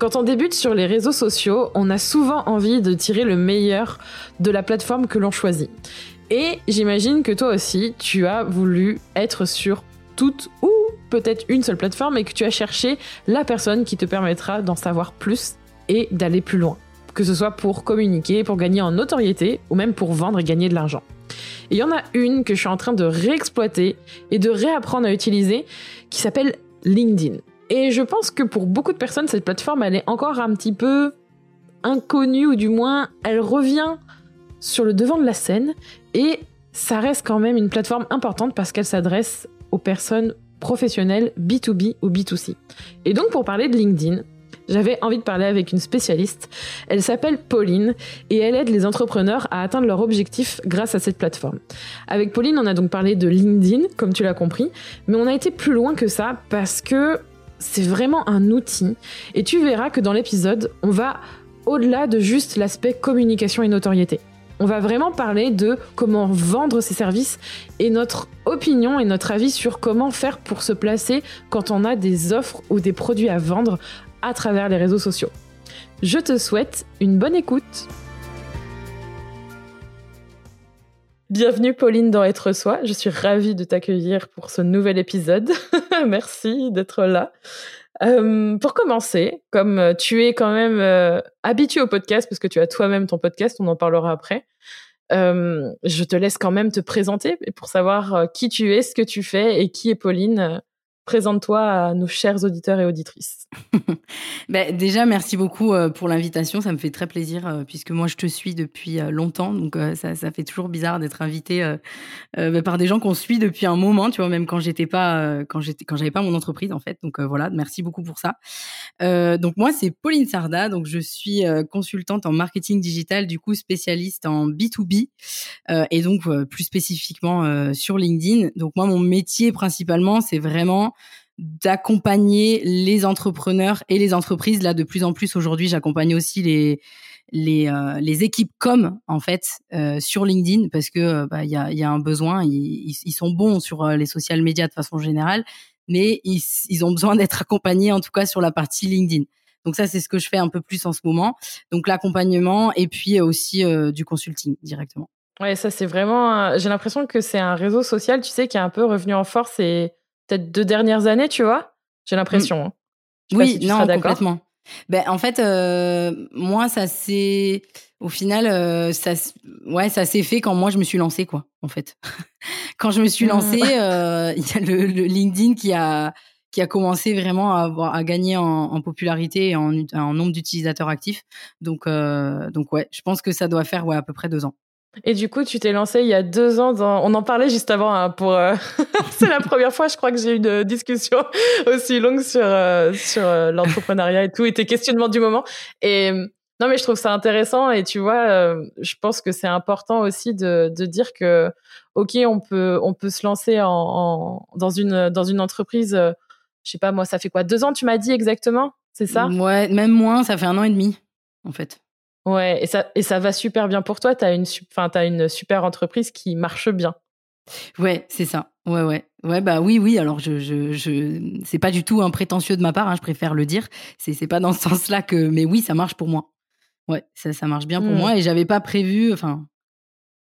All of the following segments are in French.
Quand on débute sur les réseaux sociaux, on a souvent envie de tirer le meilleur de la plateforme que l'on choisit. Et j'imagine que toi aussi, tu as voulu être sur toute ou peut-être une seule plateforme et que tu as cherché la personne qui te permettra d'en savoir plus et d'aller plus loin. Que ce soit pour communiquer, pour gagner en notoriété ou même pour vendre et gagner de l'argent. Et il y en a une que je suis en train de réexploiter et de réapprendre à utiliser qui s'appelle LinkedIn. Et je pense que pour beaucoup de personnes, cette plateforme, elle est encore un petit peu inconnue, ou du moins, elle revient sur le devant de la scène. Et ça reste quand même une plateforme importante parce qu'elle s'adresse aux personnes professionnelles B2B ou B2C. Et donc, pour parler de LinkedIn, j'avais envie de parler avec une spécialiste. Elle s'appelle Pauline et elle aide les entrepreneurs à atteindre leur objectif grâce à cette plateforme. Avec Pauline, on a donc parlé de LinkedIn, comme tu l'as compris, mais on a été plus loin que ça parce que c'est vraiment un outil. Et tu verras que dans l'épisode, on va au-delà de juste l'aspect communication et notoriété. On va vraiment parler de comment vendre ses services et notre opinion et notre avis sur comment faire pour se placer quand on a des offres ou des produits à vendre à travers les réseaux sociaux. Je te souhaite une bonne écoute. Bienvenue Pauline dans Être Soi. Je suis ravie de t'accueillir pour ce nouvel épisode. Merci d'être là. Euh, pour commencer, comme euh, tu es quand même euh, habitué au podcast, parce que tu as toi-même ton podcast, on en parlera après, je te laisse quand même te présenter pour savoir qui tu es, ce que tu fais et qui est Pauline Présente-toi à nos chers auditeurs et auditrices. ben, déjà, merci beaucoup euh, pour l'invitation. Ça me fait très plaisir euh, puisque moi, je te suis depuis euh, longtemps. Donc, ça, ça, fait toujours bizarre d'être invité ben, par des gens qu'on suit depuis un moment, tu vois, même quand j'étais pas, quand j'étais, quand j'avais pas mon entreprise, en fait. Donc, voilà, merci beaucoup pour ça. donc, moi, c'est Pauline Sarda. Donc, je suis consultante en marketing digital, du coup, spécialiste en B2B et donc plus spécifiquement sur LinkedIn. Donc, moi, mon métier principalement, c'est vraiment d'accompagner les entrepreneurs et les entreprises. Là, de plus en plus aujourd'hui, j'accompagne aussi les les, euh, les équipes com en fait euh, sur LinkedIn parce que euh, bah, il y, a, un besoin. Ils, ils, sont bons sur les social media de façon générale, mais ils, ils ont besoin d'être accompagnés en tout cas sur la partie LinkedIn. Donc ça, c'est ce que je fais un peu plus en ce moment. Donc l'accompagnement et puis aussi du consulting directement. Ouais, ça c'est vraiment. J'ai l'impression que c'est un réseau social, tu sais, qui est un peu revenu en force et peut-être deux dernières années, tu vois J'ai l'impression. Hein. Oui, non, complètement. Ben, en fait, euh, moi, ça s'est, au final, euh, ça, ouais, ça s'est fait quand moi je me suis lancée, quoi. En fait, quand je me suis lancée, mmh. euh, il y a le, LinkedIn qui a qui a commencé vraiment à, avoir, à gagner en, popularité et en, en nombre d'utilisateurs actifs. Donc, donc ouais, je pense que ça doit faire ouais à peu près deux ans. Et du coup, tu t'es lancé il y a deux ans. On en parlait juste avant. Hein, pour euh, c'est la première fois, je crois, que j'ai eu une discussion aussi longue sur euh, sur euh, l'entrepreneuriat et tout, et tes questionnements du moment. Et non, mais je trouve ça intéressant. Et tu vois, je pense que c'est important aussi de, de dire que ok, on peut on peut se lancer en dans une dans une entreprise. je sais pas moi, ça fait quoi Deux ans, tu m'as dit exactement, c'est ça? Ouais, même moins. Ça fait un an et demi, en fait. Ouais, et ça, et ça va super bien pour toi. Tu as, une, as une super entreprise qui marche bien. Ouais, c'est ça. Ouais, ouais. Ouais, bah oui, oui. Alors, je, je, je... c'est pas du tout un prétentieux de ma part, hein, je préfère le dire. C'est, c'est pas dans ce sens-là que. Mais oui, ça marche pour moi. Ouais, ça, ça marche bien pour mmh. moi. Et j'avais pas prévu. Enfin,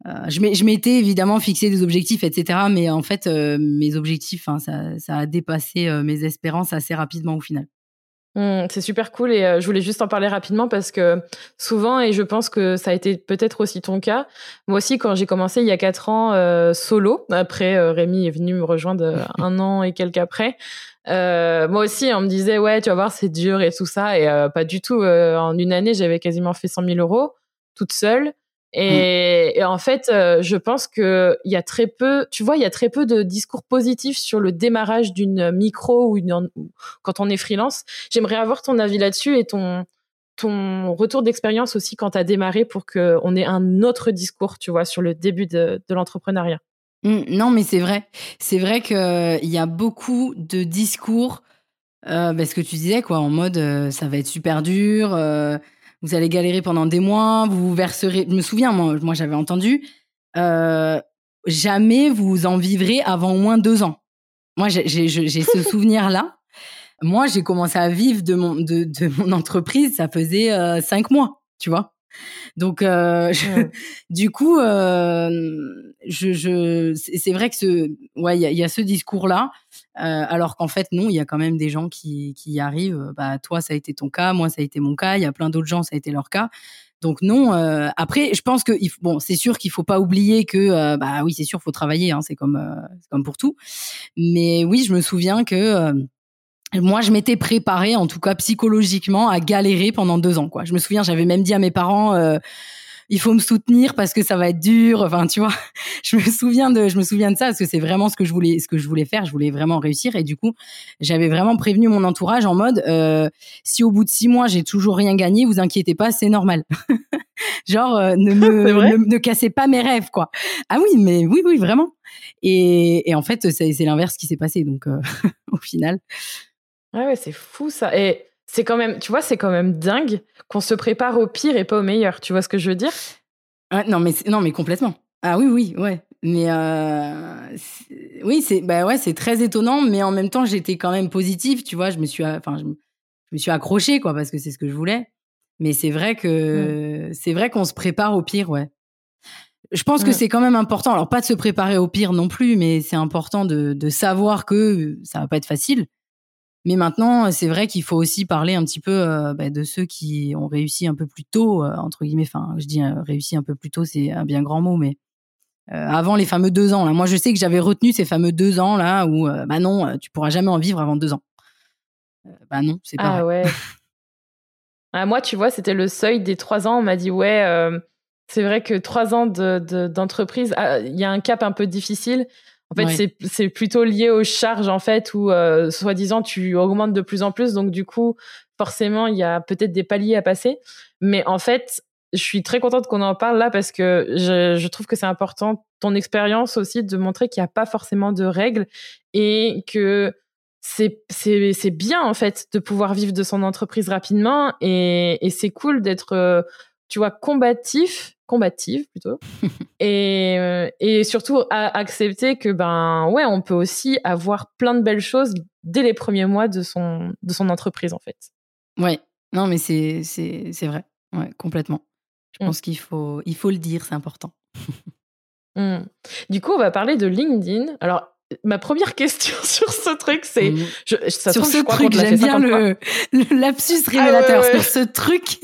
euh, je m'étais évidemment fixé des objectifs, etc. Mais en fait, euh, mes objectifs, ça, ça a dépassé euh, mes espérances assez rapidement au final. Mmh, c'est super cool et euh, je voulais juste en parler rapidement parce que souvent, et je pense que ça a été peut-être aussi ton cas, moi aussi quand j'ai commencé il y a quatre ans euh, solo, après euh, Rémi est venu me rejoindre un an et quelques après, moi aussi on me disait ouais tu vas voir c'est dur et tout ça et pas du tout, en une année j'avais quasiment fait 100 000 euros toute seule Et, en fait, euh, je pense que il y a très peu, tu vois, il y a très peu de discours positifs sur le démarrage d'une micro ou une, quand on est freelance. J'aimerais avoir ton avis là-dessus et ton ton retour d'expérience aussi quand tu as démarré pour qu'on ait un autre discours, tu vois, sur le début de, de l'entrepreneuriat. Mmh, non, mais c'est vrai. C'est vrai qu'il y a beaucoup de discours, euh, bah, ce que tu disais, quoi, en mode euh, ça va être super dur, euh, vous allez galérer pendant des mois, vous, vous verserez. Je me souviens, moi, moi j'avais entendu, euh, jamais vous en vivrez avant au moins deux ans. Moi, j'ai ce souvenir-là. Moi, j'ai commencé à vivre de mon, de, de mon entreprise, ça faisait euh, cinq mois, tu vois. Donc, euh, du coup, euh, je, je c'est vrai que ce, ouais, il y, y a, ce discours-là, euh, alors qu'en fait, non, il y a quand même des gens qui, qui y arrivent. Bah, toi, ça a été ton cas, moi, ça a été mon cas. Il y a plein d'autres gens, ça a été leur cas. Donc non. Euh, après, je pense que bon, c'est sûr qu'il faut pas oublier que euh, bah oui, c'est sûr, faut travailler. Hein, c'est comme euh, comme pour tout. Mais oui, je me souviens que moi, je m'étais préparée, en tout cas psychologiquement, à galérer pendant deux ans. Quoi. Je me souviens, j'avais même dit à mes parents, euh, il faut me soutenir parce que ça va être dur. Enfin, tu vois, je me souviens de, je me souviens de ça parce que c'est vraiment ce que je voulais, ce que je voulais faire. Je voulais vraiment réussir et du coup, j'avais vraiment prévenu mon entourage en mode, euh, si au bout de six mois j'ai toujours rien gagné, vous inquiétez pas, c'est normal. Genre, euh, ne me, ne, cassez pas mes rêves, quoi. Ah oui, mais oui, oui, vraiment. Et, et en fait, c'est l'inverse qui s'est passé. Donc, au final, Ouais, c'est fou ça. Et c'est quand même, tu vois, c'est quand même dingue qu'on se prépare au pire et pas au meilleur. Tu vois ce que je veux dire? Non, mais non, mais complètement. Ah oui, oui, ouais. Mais euh, oui, c'est bah ouais, c'est très étonnant, mais en même temps, j'étais quand même positive. Tu vois, je me suis, enfin, je, me suis accrochée quoi, parce que c'est ce que je voulais. Mais c'est vrai que c'est vrai qu'on se prépare au pire, ouais. Je pense que c'est quand même important. Alors pas de se préparer au pire non plus, mais c'est important de, de savoir que ça va pas être facile mais maintenant, c'est vrai qu'il faut aussi parler un petit peu euh, bah, de ceux qui ont réussi un peu plus tôt, euh, entre guillemets. Enfin, je dis euh, réussi un peu plus tôt, c'est un bien grand mot, mais avant les fameux deux ans. Là, moi, je sais que j'avais retenu ces fameux deux ans là où, bah non, tu pourras jamais en vivre avant deux ans. bah non, c'est pas. Ah ouais. ah, moi, tu vois, c'était le seuil des trois ans. On m'a dit ouais. c'est vrai que trois ans d'entreprise, de, ah, il y a un cap un peu difficile. En fait, c'est plutôt lié aux charges, en fait, où, euh, soi-disant, tu augmentes de plus en plus. Donc, du coup, forcément, il y a peut-être des paliers à passer. Mais en fait, je suis très contente qu'on en parle là parce que je, je trouve que c'est important, ton expérience aussi, de montrer qu'il n'y a pas forcément de règles et que c'est bien, en fait, de pouvoir vivre de son entreprise rapidement. Et, et c'est cool d'être, euh, tu vois, combatif combative plutôt et, euh, et surtout à accepter que ben ouais on peut aussi avoir plein de belles choses dès les premiers mois de son de son entreprise en fait ouais non mais c'est c'est c'est vrai ouais complètement je mm. pense qu'il faut il faut le dire c'est important mm. du coup on va parler de LinkedIn alors Ma première question sur ce truc, c'est mm. sur ce truc. J'aime bien le, le, lapsus ah révélateur. Sur ce truc.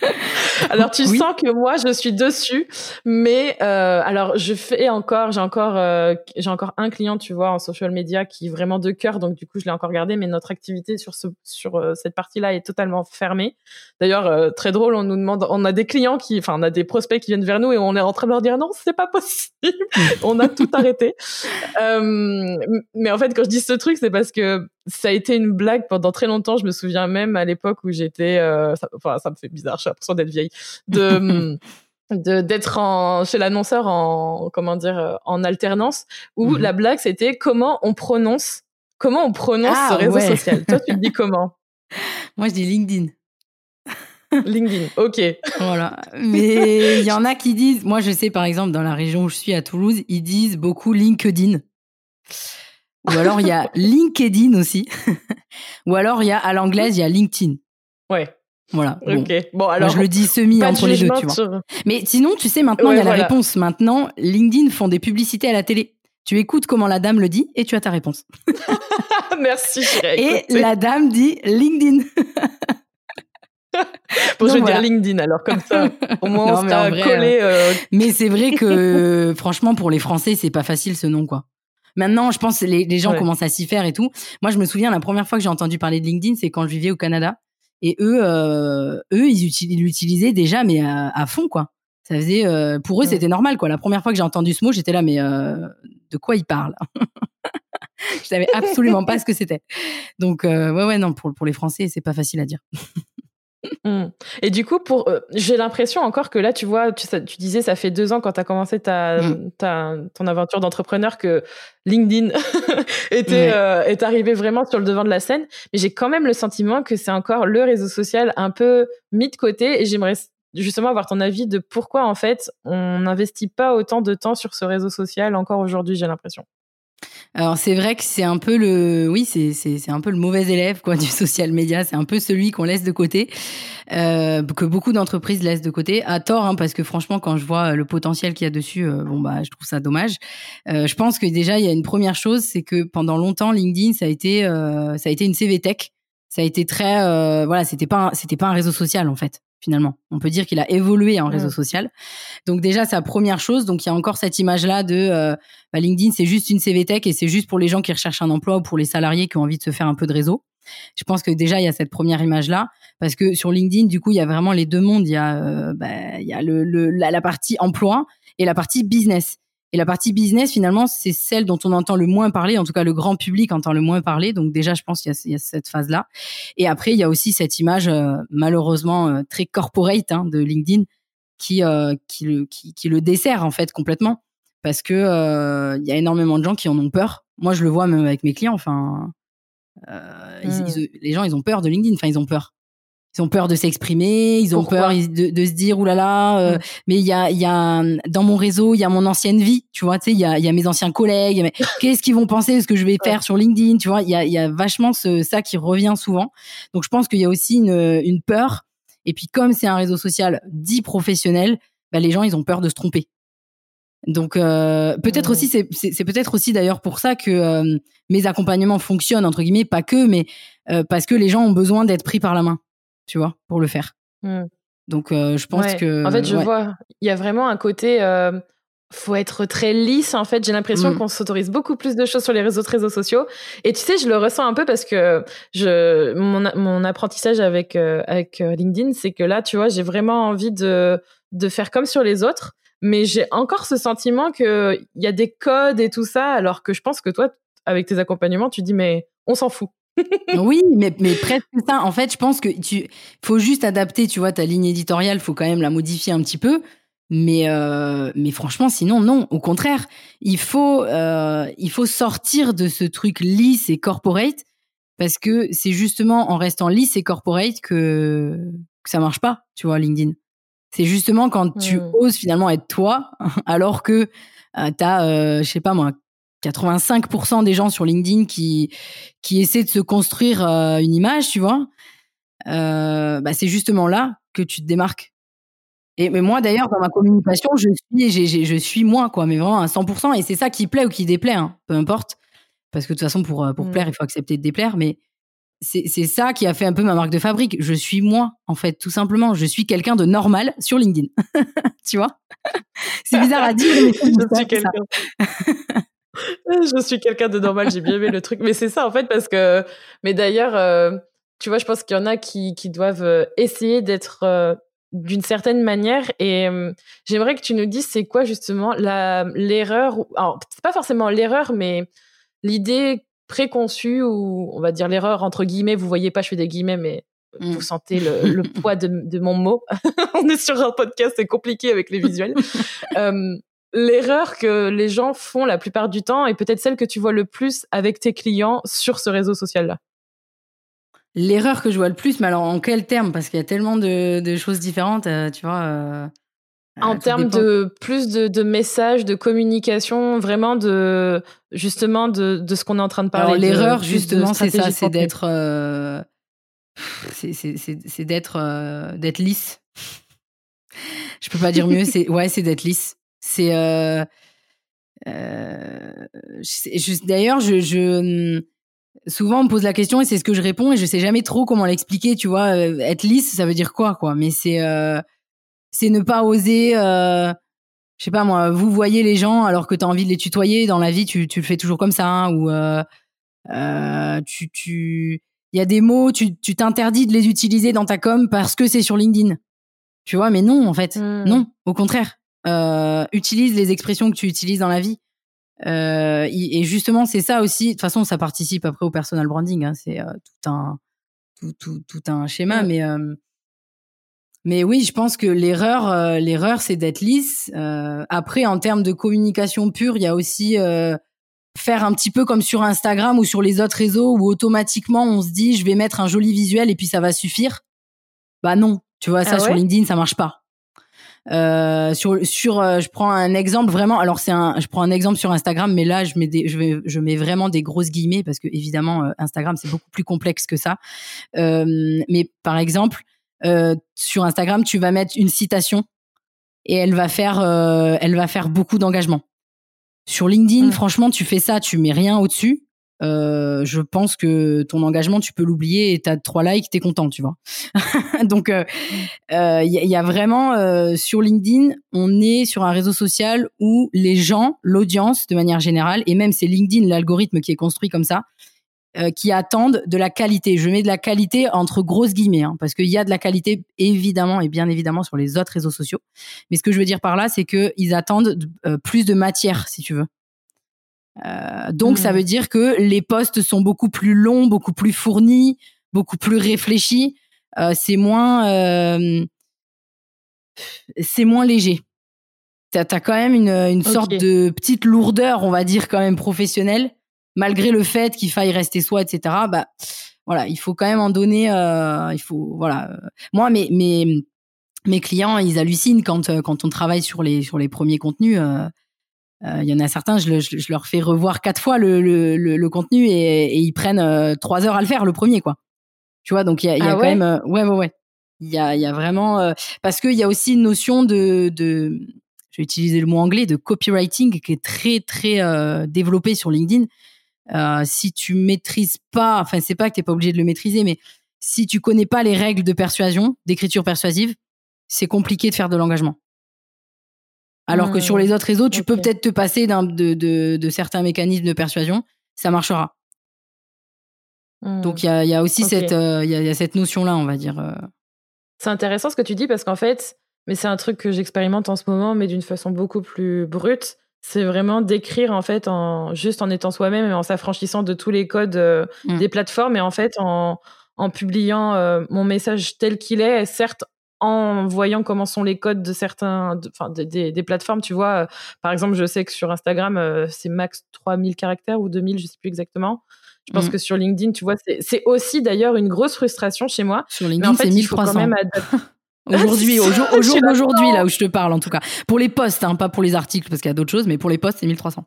alors tu sens que moi je suis dessus, mais euh, alors je fais encore, j'ai encore, euh, j'ai encore un client, tu vois, en social media qui est vraiment de cœur, donc du coup je l'ai encore gardé, mais notre activité sur ce, sur euh, cette partie-là est totalement fermée. D'ailleurs euh, très drôle, on nous demande, on a des clients qui, enfin on a des prospects qui viennent vers nous et on est en train de leur dire non c'est pas possible, on a tout arrêté. mais en fait quand je dis ce truc c'est parce que ça a été une blague pendant très longtemps. Je me souviens même à l'époque où j'étais, euh, enfin, ça me fait bizarre, j'ai l'impression d'être vieille, de, de d'être en chez l'annonceur en comment dire euh, en alternance où mhm. la blague c'était comment on prononce comment on prononce ce ah, réseau social. Toi, tu le dis comment? Moi, je dis LinkedIn. LinkedIn, ok. Voilà. Mais il y en a qui disent, moi je sais par exemple dans la région où je suis à Toulouse, ils disent beaucoup LinkedIn. Ou alors il y a LinkedIn aussi. Ou alors il y a à l'anglaise, il y a LinkedIn. Ouais. Voilà. Ok. Bon, alors. je le dis semi entre les deux, tu vois. Mais sinon, tu sais, maintenant, il y a la réponse. Maintenant, LinkedIn font des publicités à la télé. Tu écoutes comment la dame le dit et tu as ta réponse. Merci. Et la dame dit LinkedIn. bon, je vais dire LinkedIn alors comme ça. Au moins, on collé. Euh, euh, mais c'est vrai que franchement, pour les Français, c'est pas facile ce nom, quoi. Maintenant, je pense que les, gens commencent à s'y faire et tout. Moi, je me souviens, la première fois que j'ai entendu parler de LinkedIn, c'est quand je vivais au Canada. Et eux, euh, eux, ils l'utilisaient déjà, mais à, fond, quoi. Ça faisait, pour eux, c'était normal, quoi. La première fois que j'ai entendu ce mot, j'étais là, mais de quoi il parle Je savais absolument pas ce que c'était. Donc, ouais, ouais, non, pour, pour les Français, c'est pas facile à dire. Mmh. Et du coup, pour, euh, j'ai l'impression encore que là, tu vois, tu, tu disais, ça fait deux ans quand tu as commencé ta, mmh. ta, ton aventure d'entrepreneur que LinkedIn était, euh, est arrivé vraiment sur le devant de la scène. Mais j'ai quand même le sentiment que c'est encore le réseau social un peu mis de côté. Et j'aimerais justement avoir ton avis de pourquoi, en fait, on n'investit pas autant de temps sur ce réseau social encore aujourd'hui, j'ai l'impression. Alors c'est vrai que c'est un peu le, oui, c'est c'est un peu le mauvais élève quoi du social media. C'est un peu celui qu'on laisse de côté, euh, que beaucoup d'entreprises laissent de côté, à tort, hein, parce que franchement, quand je vois le potentiel qu'il y a dessus, euh, bon bah, je trouve ça dommage. Euh, je pense que déjà il y a une première chose, c'est que pendant longtemps LinkedIn ça a été euh, ça a été une CV tech. Ça a été très, euh, voilà, c'était pas c'était pas un réseau social en fait finalement. On peut dire qu'il a évolué en réseau mmh. social. Donc déjà, sa première chose, donc il y a encore cette image-là de euh, bah, LinkedIn, c'est juste une CV Tech et c'est juste pour les gens qui recherchent un emploi ou pour les salariés qui ont envie de se faire un peu de réseau. Je pense que déjà, il y a cette première image-là, parce que sur LinkedIn, du coup, il y a vraiment les deux mondes. Il y a, euh, bah, il y a le, la, la partie emploi et la partie business. Et la partie business, finalement, c'est celle dont on entend le moins parler. En tout cas, le grand public entend le moins parler. Donc déjà, je pense qu'il y, a cette phase-là. Et après, il y a aussi cette image, euh, malheureusement, euh, très corporate hein, de LinkedIn qui, euh, qui, le, qui, qui, le dessert, en fait, complètement. Parce que il y a énormément de gens qui en ont peur. Moi, je le vois même avec mes clients. Enfin, mmh. les gens, ils ont peur de LinkedIn. Enfin, ils ont peur ils ont peur de s'exprimer, ils ont peur de, de, se dire oulala, euh, mm. mais il y a, y a dans mon réseau, il y a mon ancienne vie, tu vois, tu sais, il y a, y a mes anciens collègues, mais qu'est-ce qu'ils vont penser de ce que je vais faire sur LinkedIn, tu vois, il y a, y a vachement ce, ça qui revient souvent. Donc je pense qu'il y a aussi une, une peur. Et puis comme c'est un réseau social dit professionnel, bah, les gens ils ont peur de se tromper. Donc euh, peut-être aussi c'est c'est peut-être aussi d'ailleurs pour ça que euh, mes accompagnements fonctionnent entre guillemets pas que mais euh, parce que les gens ont besoin d'être pris par la main tu vois, pour le faire. Mmh. Donc, euh, je pense que. En fait, je vois, il y a vraiment un côté. Euh, faut être très lisse. En fait, j'ai l'impression mmh. qu'on s'autorise beaucoup plus de choses sur les réseaux, réseaux sociaux. Et tu sais, je le ressens un peu parce que je, mon, mon apprentissage avec, euh, avec euh, LinkedIn, c'est que là, tu vois, j'ai vraiment envie de, de faire comme sur les autres. Mais j'ai encore ce sentiment qu'il y a des codes et tout ça, alors que je pense que toi, avec tes accompagnements, tu dis, mais on s'en fout oui, mais, mais presque ça. En fait, je pense que tu faut juste adapter, tu vois, ta ligne éditoriale, faut quand même la modifier un petit peu. Mais, euh, mais franchement, sinon, non. Au contraire, il faut, euh, il faut sortir de ce truc lisse et corporate parce que c'est justement en restant lisse et corporate que, que ça marche pas, tu vois, LinkedIn. C'est justement quand tu hmm. oses finalement être toi, alors que euh, tu as, euh, je sais pas moi, 85% des gens sur LinkedIn qui qui essaient de se construire euh, une image, tu vois, euh, bah c'est justement là que tu te démarques. Et mais moi d'ailleurs dans ma communication, je suis je suis moi quoi, mais vraiment à 100% et c'est ça qui plaît ou qui déplaît, hein, peu importe, parce que de toute façon pour pour mmh. plaire il faut accepter de déplaire, mais c'est c'est ça qui a fait un peu ma marque de fabrique. Je suis moi en fait, tout simplement. Je suis quelqu'un de normal sur LinkedIn, tu vois? c'est bizarre à dire, mais je suis quelqu'un. je suis quelqu'un de normal, j'ai bien aimé le truc. Mais c'est ça, en fait, parce que. Mais d'ailleurs, euh, tu vois, je pense qu'il y en a qui, qui doivent euh, essayer d'être euh, d'une certaine manière. Et j'aimerais que tu nous dises, c'est quoi justement l'erreur. Alors, c'est pas forcément l'erreur, mais l'idée préconçue, ou on va dire l'erreur entre guillemets, vous voyez pas, je fais des guillemets, mais vous mmh. sentez le, le poids de, de, mon mot. on est sur un podcast, c'est compliqué avec les visuels l'erreur que les gens font la plupart du temps et peut-être celle que tu vois le plus avec tes clients sur ce réseau social-là L'erreur que je vois le plus, mais alors en quel terme? Parce qu'il y a tellement de, choses différentes, euh, tu vois. Euh, en termes de plus de, messages, de communication, vraiment de justement de, ce qu'on est en train de parler. l'erreur, justement, c'est ça, c'est d'être, euh, c'est d'être, d'être lisse. Je peux pas dire mieux. C'est ouais, c'est d'être lisse. C'est euh, euh, d'ailleurs, je, je, hum, souvent on me pose la question et c'est ce que je réponds et je sais jamais trop comment l'expliquer. Tu vois, euh, être lisse, ça veut dire quoi, quoi Mais c'est euh, c'est ne pas oser. Je sais pas moi, vous voyez les gens alors que tu as envie de les tutoyer dans la vie, tu, tu le fais toujours comme ça hein, ou tu tu il y a des mots, tu tu t'interdis de les utiliser dans ta com parce que c'est sur LinkedIn Tu vois, mais non, en fait, mmh. non. Au contraire, euh, utilise les expressions que tu utilises dans la vie. Euh, et justement, c'est ça aussi. De toute façon, ça participe après au personal branding. Hein, c'est euh, tout un tout, tout, tout, un schéma, mais euh, mais oui, je pense que l'erreur, euh, l'erreur, c'est d'être lisse. après, en termes de communication pure, il y a aussi faire un petit peu comme sur Instagram ou sur les autres réseaux où automatiquement on se dit je vais mettre un joli visuel et puis ça va suffire. Bah non, tu vois ça ah sur LinkedIn ça marche pas. Euh, sur sur euh, je prends un exemple vraiment alors c'est un je prends un exemple sur Instagram mais là je mets des, je vais je mets vraiment des grosses guillemets parce que évidemment euh, Instagram c'est beaucoup plus complexe que ça mais par exemple sur Instagram tu vas mettre une citation et elle va faire elle va faire beaucoup d'engagement sur LinkedIn, mmh. franchement, tu fais ça, tu mets rien au-dessus. Euh, je pense que ton engagement, tu peux l'oublier et t'as trois likes, t'es content, tu vois. Donc, il euh, euh, y, a vraiment sur LinkedIn, on est sur un réseau social où les gens, l'audience de manière générale, et même c'est LinkedIn, l'algorithme qui est construit comme ça, euh, qui attendent de la qualité. Je mets de la qualité entre grosses guillemets, hein, parce qu'il y a de la qualité évidemment et bien évidemment sur les autres réseaux sociaux. Mais ce que je veux dire par là, c'est qu'ils attendent euh, plus de matière, si tu veux. Euh, donc ça hmm. veut dire que les posts sont beaucoup plus longs, beaucoup plus fournis, beaucoup plus réfléchis. c'est moins, c'est moins léger. T'as as quand même une, une sorte de petite lourdeur, on va dire quand même professionnelle malgré le fait qu'il faille rester soi, etc. Bah voilà, il faut quand même en donner. Euh, il faut voilà. Moi, mes mes mes clients, ils hallucinent quand euh, quand on travaille sur les sur les premiers contenus. Euh, il y en a certains, je, je, leur fais revoir quatre fois le, le, le, contenu et, et, ils prennent trois heures à le faire le premier, quoi. Tu vois, donc il y a, y a ah quand même, ouais, ouais, ouais. Il y a, il y a vraiment parce qu'il y a aussi une notion de, de, je vais utiliser le mot anglais, de copywriting qui est très très euh, développé sur LinkedIn. Euh, si tu maîtrises pas, enfin c'est pas que t'es pas obligé de le maîtriser, mais si tu connais pas les règles de persuasion, d'écriture persuasive, c'est compliqué de faire de l'engagement. Alors que sur les autres réseaux, tu peux peut-être te passer de, de, de, certains mécanismes de persuasion, ça marchera. Hmm. Donc il y a, y a, aussi cette euh, il y, a, y, a, cette notion là, on va dire. Euh. C'est intéressant ce que tu dis parce qu'en fait, mais c'est un truc que j'expérimente en ce moment, mais d'une façon beaucoup plus brute c'est vraiment d'écrire en fait en juste en étant soi-même et en s'affranchissant de tous les codes euh, mm. des plateformes et en fait en, en publiant euh, mon message tel qu'il est certes en voyant comment sont les codes de certains enfin des, des, plateformes tu vois par exemple je sais que sur Instagram euh, c'est max 3000 caractères ou 2000 je sais plus exactement je pense mm. que sur LinkedIn tu vois c'est aussi d'ailleurs une grosse frustration chez moi sur LinkedIn c'est 1300 quand même Aujourd'hui, au jour, au jour d'aujourd'hui, là où je te parle, en tout cas. Pour les posts, hein, pas pour les articles, parce qu'il y a d'autres choses, mais pour les posts, c'est 1300.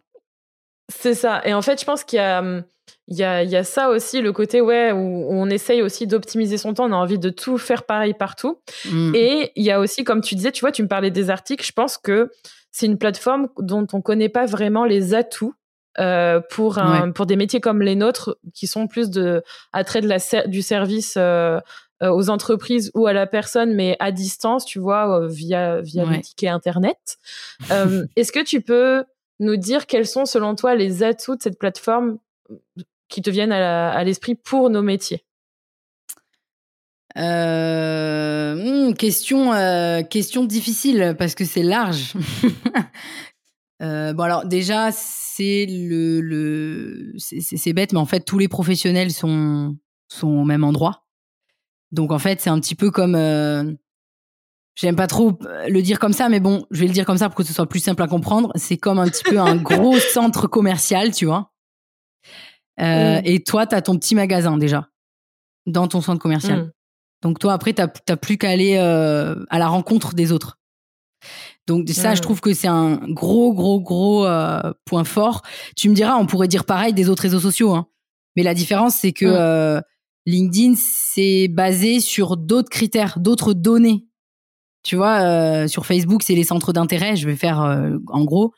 C'est ça. Et en fait, je pense qu'il y a, il y a, il y a ça aussi, le côté ouais, où, on essaye aussi d'optimiser son temps. On a envie de tout faire pareil partout. Mm. Et il y a aussi, comme tu disais, tu vois, tu me parlais des articles. Je pense que c'est une plateforme dont on connaît pas vraiment les atouts. Euh, pour un, pour des métiers comme les nôtres qui sont plus de attrait de la du service euh, euh, aux entreprises ou à la personne, mais à distance, tu vois, via, via le ticket Internet. Euh, est-ce que tu peux nous dire quels sont, selon toi, les atouts de cette plateforme qui te viennent à l'esprit pour nos métiers? Hmm, question, question difficile parce que c'est large. bon alors déjà c'est le, c'est bête mais en fait tous les professionnels sont sont au même endroit. Donc en fait, c'est un petit peu comme euh, J'aime pas trop le dire comme ça, mais bon, je vais le dire comme ça pour que ce soit plus simple à comprendre. C'est comme un petit peu un gros centre commercial, tu vois. Euh, Et toi, tu as ton petit magasin déjà dans ton centre commercial. Mm. Donc toi, après, tu n'as plus qu'à aller euh, à la rencontre des autres. Donc ça, je mm. trouve que c'est un gros, gros, gros euh, point fort. Tu me diras, on pourrait dire pareil des autres réseaux sociaux. Hein. Mais la différence, c'est que... Mm. Euh, LinkedIn, c'est basé sur d'autres critères, d'autres données. Tu vois, euh, sur Facebook, c'est les centres d'intérêt. Je vais faire euh, en gros.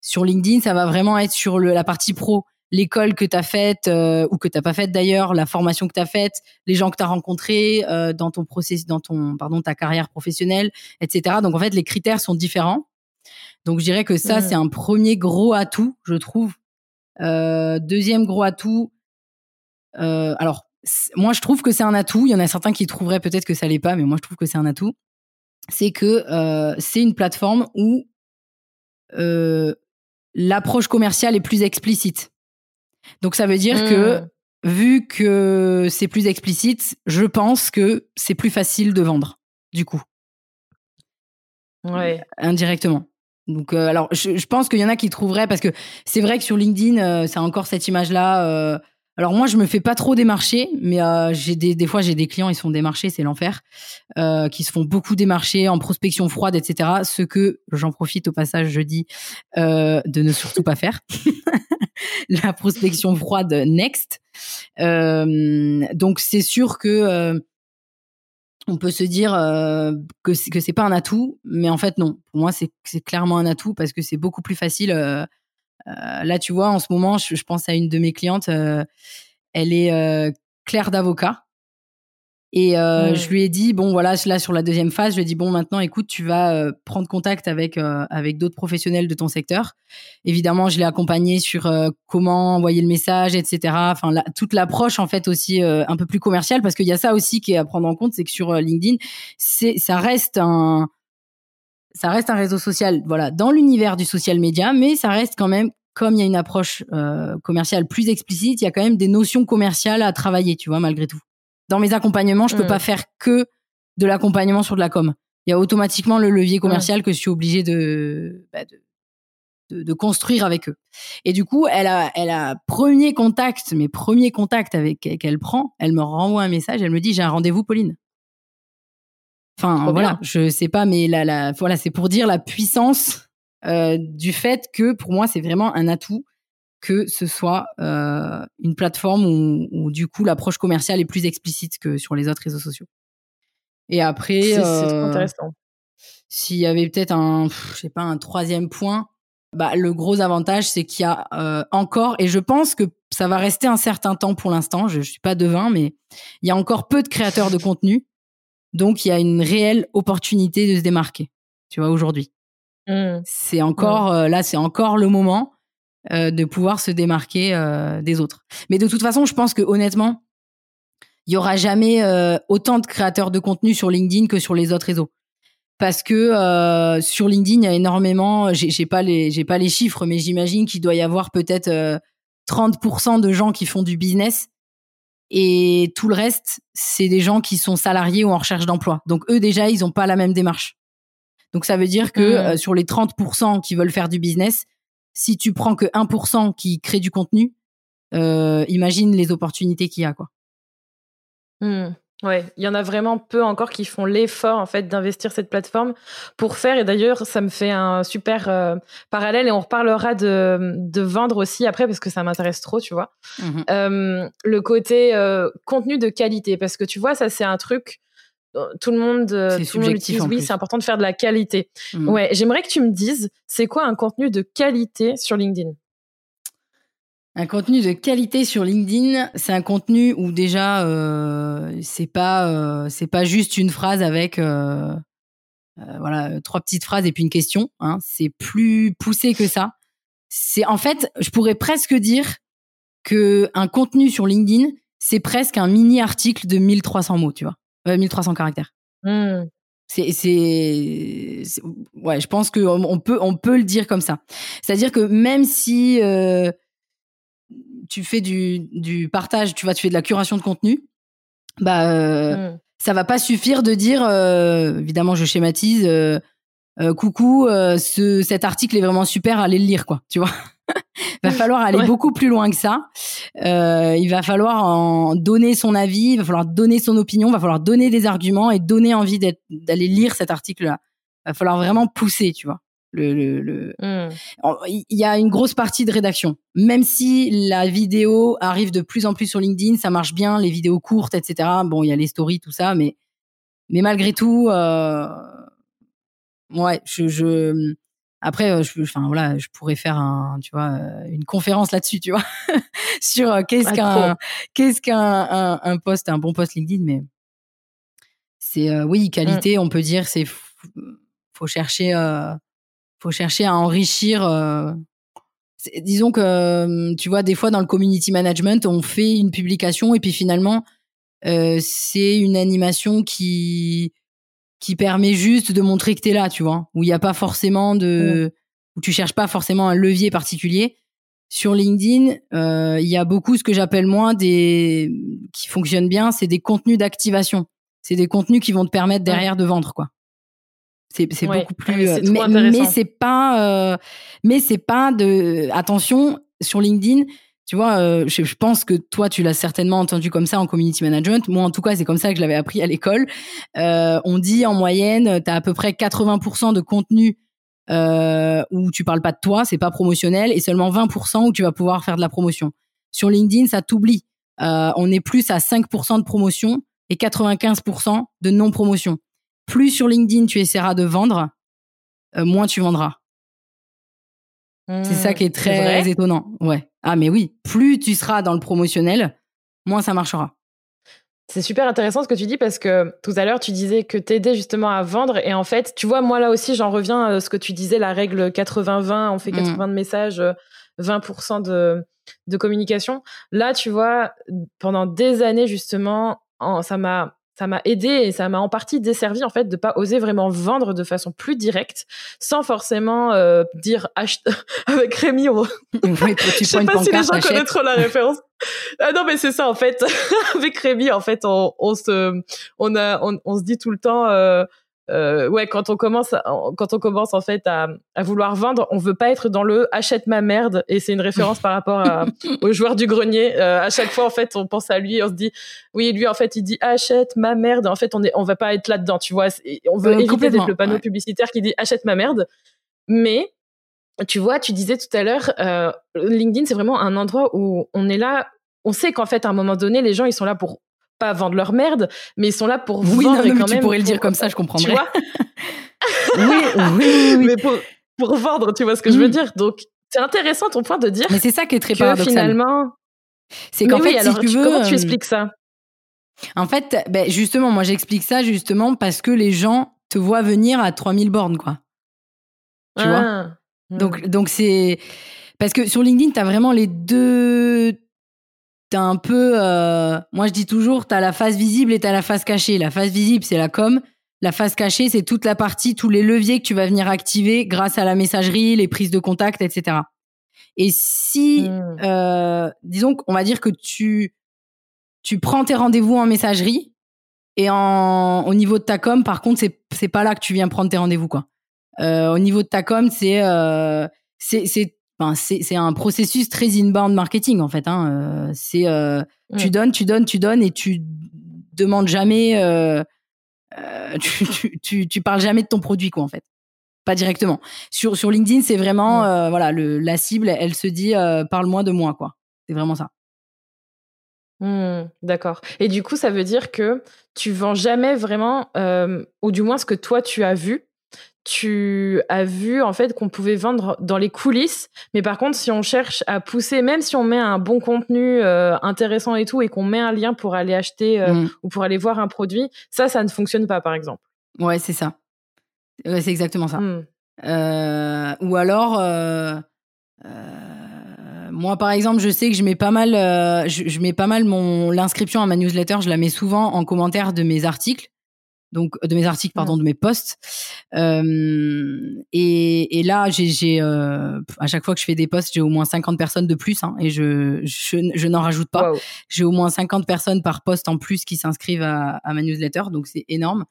Sur LinkedIn, ça va vraiment être sur le, la partie pro, l'école que tu as faite euh, ou que t'as pas faite d'ailleurs, la formation que tu as faite, les gens que tu as rencontrés dans ton processus, dans ton pardon ta carrière professionnelle, etc. Donc en fait, les critères sont différents. Donc je dirais que ça, c'est un premier gros atout, je trouve. deuxième gros atout. alors moi, je trouve que c'est un atout. Il y en a certains qui trouveraient peut-être que ça l'est pas, mais moi, je trouve que c'est un atout. C'est que euh, c'est une plateforme où euh, l'approche commerciale est plus explicite. Donc ça veut dire que Hmm. vu que c'est plus explicite, je pense que c'est plus facile de vendre du coup Ouais. indirectement. Donc, euh, alors, je, je pense qu'il y en a qui trouveraient parce que c'est vrai que sur LinkedIn, euh, c'est encore cette image-là. Alors moi, je me fais pas trop démarcher, mais euh, j'ai des, des fois j'ai des clients, ils se font démarcher, c'est l'enfer, euh, qui se font beaucoup démarcher en prospection froide, etc. Ce que j'en profite au passage, je dis euh, de ne surtout pas faire. La prospection froide next. Euh, donc c'est sûr que euh, on peut se dire euh, que c'est pas un atout, mais en fait non. Pour moi, c'est c'est clairement un atout parce que c'est beaucoup plus facile. Là, tu vois, en ce moment, je, je pense à une de mes clientes. euh, elle est euh, clerc d'avocat. Et euh, je lui ai dit bon voilà là sur la deuxième phase je lui ai dit bon maintenant écoute tu vas euh, prendre contact avec euh, avec d'autres professionnels de ton secteur évidemment je l'ai accompagnée sur euh, comment envoyer le message etc enfin la- toute l'approche en fait aussi euh, un peu plus commerciale parce qu'il y a ça aussi qui est à prendre en compte c'est que sur euh, LinkedIn c'est ça reste un ça reste un réseau social voilà dans l'univers du social media mais ça reste quand même comme il y a une approche euh, commerciale plus explicite il y a quand même des notions commerciales à travailler tu vois malgré tout dans mes accompagnements je peux Mm. pas faire que de l'accompagnement sur de la com il y a automatiquement le levier commercial que je suis obligée de, bah, de de, de construire avec eux. Et du coup, elle a, elle a premier contact, mes premiers contacts avec qu'elle prend, elle me renvoie un message, elle me dit j'ai un rendez-vous, Pauline. Enfin Trop voilà, bien. je sais pas, mais la, la, voilà, c'est pour dire la puissance euh, du fait que pour moi c'est vraiment un atout que ce soit euh, une plateforme où, où, du coup l'approche commerciale est plus explicite que sur les autres réseaux sociaux. Et après, C'est euh, intéressant. s'il y avait peut-être un, je sais pas, un troisième point, bah, le gros avantage, c'est qu'il y a euh, encore, et je pense que ça va rester un certain temps pour l'instant, je, je suis pas devin, mais il y a encore peu de créateurs de contenu, donc il y a une réelle opportunité de se démarquer, tu vois, aujourd'hui. Mm. C'est encore, euh, là, c'est encore le moment euh, de pouvoir se démarquer euh, des autres. Mais de toute façon, je pense que honnêtement, il y aura jamais autant de créateurs de contenu sur LinkedIn que sur les autres réseaux. Parce que sur LinkedIn, il y a énormément, j'ai pas les, j'ai pas les chiffres, mais j'imagine qu'il doit y avoir peut-être euh, 30% de gens qui font du business et tout le reste, c'est des gens qui sont salariés ou en recherche d'emploi. Donc eux déjà, ils ont pas la même démarche. Donc ça veut dire que Mhm. euh, sur les 30% qui veulent faire du business, si tu prends que 1% qui crée du contenu, euh, imagine les opportunités qu'il y a quoi. Hmm. Ouais, il y en a vraiment peu encore qui font l'effort en fait d'investir cette plateforme pour faire. Et d'ailleurs, ça me fait un super euh, parallèle et on reparlera de, de vendre aussi après parce que ça m'intéresse trop, tu vois. Mhm. Euh, le côté euh, contenu de qualité parce que tu vois, ça c'est un truc. Tout le monde, C'est tout le monde Oui, c'est important de faire de la qualité. Mhm. Ouais, j'aimerais que tu me dises, c'est quoi un contenu de qualité sur LinkedIn? Un contenu de qualité sur LinkedIn, c'est un contenu où déjà euh, c'est pas euh, c'est pas juste une phrase avec euh, euh, voilà trois petites phrases et puis une question. Hein, c'est plus poussé que ça. C'est en fait, je pourrais presque dire que un contenu sur LinkedIn, c'est presque un mini article de 1300 mots, tu vois, Euh, 1300 caractères. Hmm. C'est, c'est, ouais, je pense que on on peut, on peut le dire comme ça. C'est-à-dire que même si euh, tu fais du, du partage, tu vois, tu fais de la curation de contenu, bah, euh, Hmm. ça va pas suffire de dire, euh, évidemment, je schématise, euh, coucou, ce, cet article est vraiment super, allez le lire, quoi, tu vois. va falloir aller Ouais. beaucoup plus loin que ça. Il va falloir en donner son avis, il va falloir donner son opinion, il va falloir donner des arguments et donner envie d'aller lire cet article-là. Il va falloir vraiment pousser, tu vois. Le, le, le- Hmm. il y a une grosse partie de rédaction. Même si la vidéo arrive de plus en plus sur LinkedIn, ça marche bien, les vidéos courtes, etc. Bon, il y a les stories, tout ça, mais mais malgré tout, euh, ouais, je, je après, euh, je, enfin voilà, je pourrais faire un, tu vois, euh, une conférence là-dessus, tu vois, sur euh, qu'est-ce qu'un qu'est-ce qu'un un, un post, un bon post LinkedIn, mais c'est euh, oui qualité, on peut dire, c'est faut chercher, euh, faut chercher à enrichir. euh, disons que euh, tu vois, des fois dans le community management, on fait une publication et puis finalement, euh, c'est une animation qui qui permet juste de montrer que tu es là, tu vois, où il n'y a pas forcément de, où tu cherches pas forcément un levier particulier. Sur LinkedIn, euh, il y a beaucoup ce que j'appelle moi des qui fonctionnent bien, c'est des contenus d'activation. C'est des contenus qui vont te permettre derrière de vendre, quoi. C'est beaucoup plus. Euh, mais, mais c'est pas. Euh, mais c'est pas de. Attention sur LinkedIn. Tu vois, euh, je, je, pense que toi, tu l'as certainement entendu comme ça en community management. Moi, en tout cas, c'est comme ça que je l'avais appris à l'école. Euh, on dit en moyenne, tu as à peu près 80% de contenu euh, où tu parles pas de toi, c'est pas promotionnel, et seulement 20% où tu vas pouvoir faire de la promotion. Sur LinkedIn, ça t'oublie. Euh, on est plus à 5% de promotion et 95% de non-promotion. Plus sur LinkedIn tu essaieras de vendre, euh, moins tu vendras. c'est ça qui est très étonnant. Ouais. Ah mais oui, plus tu seras dans le promotionnel, moins ça marchera. C'est super intéressant ce que tu dis parce que tout à l'heure tu disais que t'aidais justement à vendre et en fait tu vois moi là aussi j'en reviens à ce que tu disais la règle 80-20 on fait 80 mmh. de messages 20% de, de communication là tu vois pendant des années justement ça m'a ça m'a aidé et ça m'a en partie desservi en fait de pas oser vraiment vendre de façon plus directe sans forcément euh, dire avec Rémi on... je sais pas si les gens connaîtront la référence. Ah non mais c'est ça en fait. Avec Rémi en fait on, on se on a on, on, se dit tout le temps euh, euh, ouais, quand on commence, quand on commence en fait à, à, vouloir vendre, on veut pas être dans le achète ma merde et c'est une référence par rapport à, au joueur du grenier. Euh, à chaque fois, en fait, on pense à lui, on se dit oui, lui en fait, il dit achète ma merde. En fait, on est, on va pas être là dedans, tu vois. On veut éviter d'être le panneau publicitaire qui dit achète ma merde. Mais tu vois, tu disais tout à l'heure, euh, LinkedIn, c'est vraiment un endroit où on est là. On sait qu'en fait, à un moment donné, les gens, ils sont là pour pas vendre leur merde, mais ils sont là pour oui, vendre. Oui, quand tu pourrais le dire comme ça, je comprendrais. Tu vois oui, oui, oui, Mais pour, pour vendre, tu vois ce que je veux mm. dire? Donc, c'est intéressant ton point de dire. Mais c'est ça qui est très paradoxal. Finalement, c'est qu'en fait, si tu veux, comment tu euh, expliques ça? En fait, ben justement, moi j'explique ça justement parce que les gens te voient venir à 3000 bornes, quoi. Tu vois? Ah. Donc, mm. donc c'est parce que sur LinkedIn, tu as vraiment les deux t'as un peu, euh, moi je dis toujours, t'as la face visible et t'as la face cachée. La face visible, c'est la com. La face cachée, c'est toute la partie, tous les leviers que tu vas venir activer grâce à la messagerie, les prises de contact, etc. Et si, hmm. euh, disons qu'on va dire que tu, tu prends tes rendez-vous en messagerie et en, au niveau de ta com, par contre, c'est, c'est pas là que tu viens prendre tes rendez-vous, quoi. Euh, au niveau de ta com, c'est, euh, c'est, c'est c'est un processus très inbound marketing en fait. Hein. Euh, c'est euh, tu donnes, tu donnes, tu donnes et tu demandes jamais, euh, tu, tu, tu, tu, parles jamais de ton produit quoi en fait, pas directement. Sur sur LinkedIn, c'est vraiment voilà le, la cible, elle se dit parle-moi de moi quoi. C'est vraiment ça. Mmh, d'accord. Et du coup, ça veut dire que tu vends jamais vraiment, ou du moins ce que toi tu as vu, tu as vu en fait qu'on pouvait vendre dans les coulisses, mais par contre, si on cherche à pousser, même si on met un bon contenu euh, intéressant et tout, et qu'on met un lien pour aller acheter euh, mm. ou pour aller voir un produit, ça, ça ne fonctionne pas, par exemple. Ouais, c'est ça. c'est exactement ça. Mm. Euh, ou alors, moi, par exemple, je sais que je mets pas mal, je, je, mets pas mal mon l'inscription à ma newsletter. Je la mets souvent en commentaire de mes articles donc de mes articles pardon de mes posts. Euh, et, et, là j'ai euh, à chaque fois que je fais des posts j'ai au moins 50 personnes de plus hein, et je je, je n'en rajoute pas. J'ai au moins 50 personnes par post en plus qui s'inscrivent à, à, ma newsletter donc c'est énorme.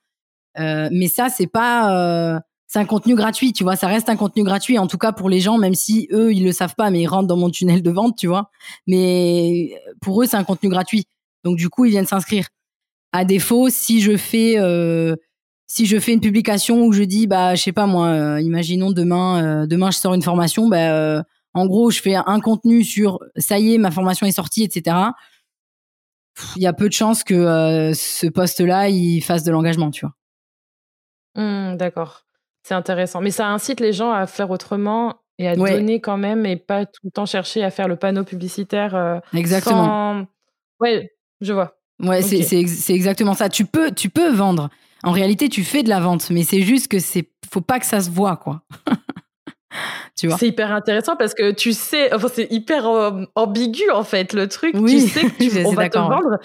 Euh, mais ça c'est pas c'est un contenu gratuit tu vois ça reste un contenu gratuit en tout cas pour les gens même si eux ils le savent pas mais ils rentrent dans mon tunnel de vente tu vois. Mais pour eux c'est un contenu gratuit. Donc du coup ils viennent s'inscrire à défaut, si je fais euh, si je fais une publication où je dis bah je sais pas moi, euh, imaginons demain euh, demain je sors une formation, bah en gros je fais un contenu sur ça y est ma formation est sortie, etc. Il y a peu de chances que ce poste-là il fasse de l'engagement, tu vois. Mmh, d'accord, c'est intéressant. Mais ça incite les gens à faire autrement et à donner quand même et pas tout le temps chercher à faire le panneau publicitaire. Exactement. Ouais, je vois. Ouais, c'est c'est exactement ça. Tu peux tu peux vendre. En réalité, tu fais de la vente, mais c'est juste que c'est faut pas que ça se voit quoi. tu vois. C'est hyper intéressant parce que tu sais, enfin c'est hyper euh, ambigu en fait le truc. tu sais que tu, on va te vendre,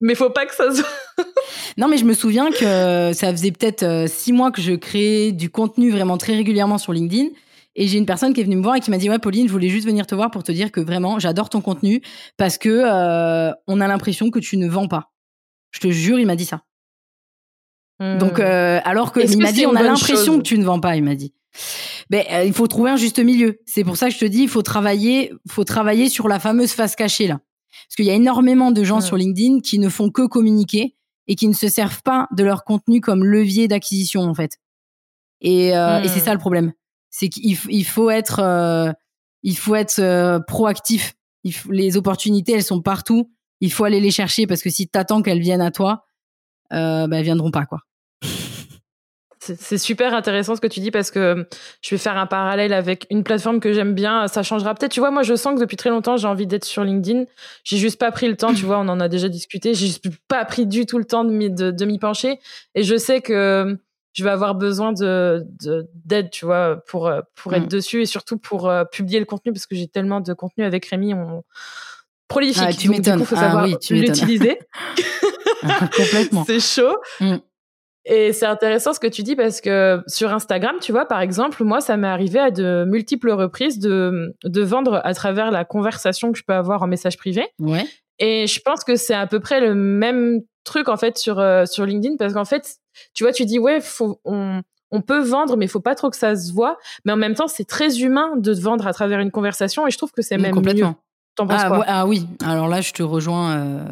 mais faut pas que ça se. non, mais je me souviens que ça faisait peut-être euh, six mois que je créais du contenu vraiment très régulièrement sur LinkedIn. Et j'ai une personne qui est venue me voir et qui m'a dit ouais Pauline, je voulais juste venir te voir pour te dire que vraiment j'adore ton contenu parce que euh, on a l'impression que tu ne vends pas. Je te jure, il m'a dit ça. Donc hmm. euh, alors que il m'a dit on a l'impression que tu ne vends pas, il m'a dit. Ben, euh, il faut trouver un juste milieu. C'est pour ça que je te dis, il faut travailler, faut travailler sur la fameuse face cachée là. Parce qu'il y a énormément de gens hmm. sur LinkedIn qui ne font que communiquer et qui ne se servent pas de leur contenu comme levier d'acquisition en fait. Et, et c'est hmm. ça le problème c'est qu'il il faut être, euh, il faut être euh, proactif. les opportunités, elles sont partout. Il faut aller les chercher parce que si tu attends qu'elles viennent à toi, euh, bah, elles viendront pas quoi. C'est super intéressant ce que tu dis parce que je vais faire un parallèle avec une plateforme que j'aime bien. Ça changera peut-être. Tu vois, moi, je sens que depuis très longtemps, j'ai envie d'être sur LinkedIn. J'ai juste pas pris le temps. Tu vois, on en a déjà discuté. J'ai juste pas pris du tout le temps de m'y de, de pencher. Et je sais que je vais avoir besoin de d'aide, tu vois, pour pour être mm. dessus et surtout pour euh, publier le contenu parce que j'ai tellement de contenu avec Rémi, on prolifique. Ah, tu m'étonnes. faut ah savoir l'utiliser. Complètement. c'est chaud. Mm. Et c'est intéressant ce que tu dis parce que sur Instagram, tu vois, par exemple, moi, ça m'est arrivé à de multiples reprises de, de vendre à travers la conversation que je peux avoir en message privé. Ouais. Et je pense que c'est à peu près le même truc en fait sur euh, sur LinkedIn parce qu'en fait, tu vois, tu dis ouais, faut on on peut vendre, mais il faut pas trop que ça se voit. Mais en même temps, c'est très humain de vendre à travers une conversation, et je trouve que c'est même complètement. mieux. T'en penses ah, quoi? ah oui, alors là, je te rejoins, euh,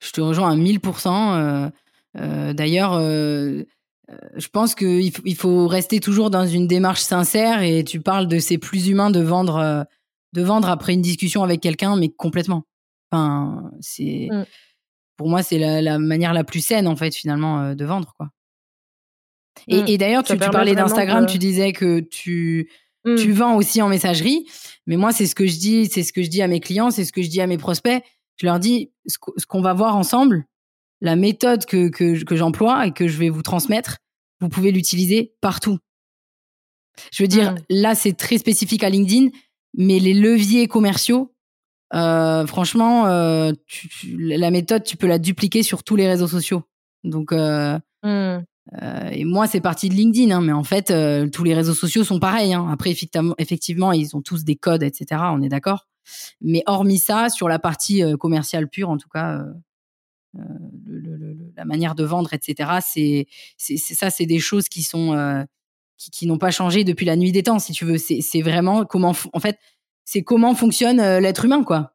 je te rejoins à 1000%. Euh, D'ailleurs, je pense qu'il faut, il faut rester toujours dans une démarche sincère, et tu parles de c'est plus humain de vendre, de vendre après une discussion avec quelqu'un, mais complètement. Enfin, c'est, mm. Pour moi, c'est la, la, manière la plus saine en fait finalement de vendre quoi. Et, mmh. d'ailleurs, tu, parlais d'Instagram, tu disais que tu, mmh. tu vends aussi en messagerie. Mais moi, c'est ce que je dis, c'est ce que je dis à mes clients, c'est ce que je dis à mes prospects. Je leur dis ce qu'on va voir ensemble, la méthode que, que, que j'emploie et que je vais vous transmettre, vous pouvez l'utiliser partout. Je veux dire, mmh. là, c'est très spécifique à LinkedIn, mais les leviers commerciaux, euh, franchement, euh, la méthode, tu peux la dupliquer sur tous les réseaux sociaux. Donc, euh, euh, et moi, c'est parti de LinkedIn, hein, mais en fait, euh, tous les réseaux sociaux sont pareils. Hein. Après, effectivement, ils ont tous des codes, etc. On est d'accord. Mais hormis ça, sur la partie euh, commerciale pure, en tout cas, la manière de vendre, etc. C'est, ça, c'est des choses qui sont qui, n'ont pas changé depuis la nuit des temps, si tu veux. C'est, vraiment comment, en fait, c'est comment fonctionne l'être humain, quoi.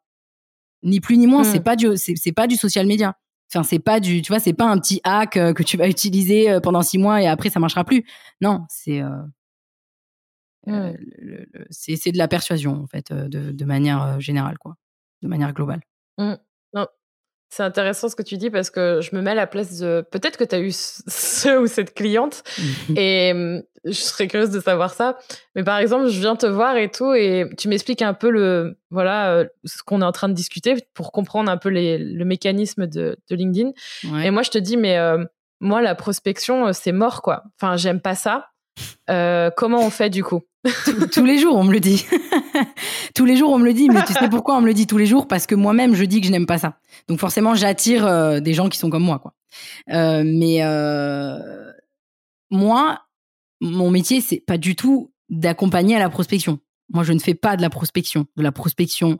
Ni plus ni moins. C'est pas du, c'est pas du social media. Enfin, c'est pas du, tu vois, c'est pas un petit hack euh, que tu vas utiliser euh, pendant six mois et après ça marchera plus. Non, c'est euh, mmh. c'est de la persuasion en fait, de, de manière générale, quoi, de manière globale. Mmh. C'est intéressant ce que tu dis parce que je me mets à la place de. Peut-être que tu as eu ce ou cette cliente et je serais curieuse de savoir ça. Mais par exemple, je viens te voir et tout et tu m'expliques un peu le voilà euh, ce qu'on est en train de discuter pour comprendre un peu les, le mécanisme de, de LinkedIn. Et moi, je te dis mais euh, moi la prospection euh, c'est mort quoi. Enfin, j'aime pas ça. Comment on fait du coup tous, les jours, on me le dit. tous les jours, on me le dit. Mais tu sais pourquoi on me le dit tous les jours? Parce que moi-même, je dis que je n'aime pas ça. Donc forcément, j'attire euh, des gens qui sont comme moi, quoi. Euh, mais euh, moi, mon métier, c'est pas du tout d'accompagner à la prospection. Moi, je ne fais pas de la prospection, de la prospection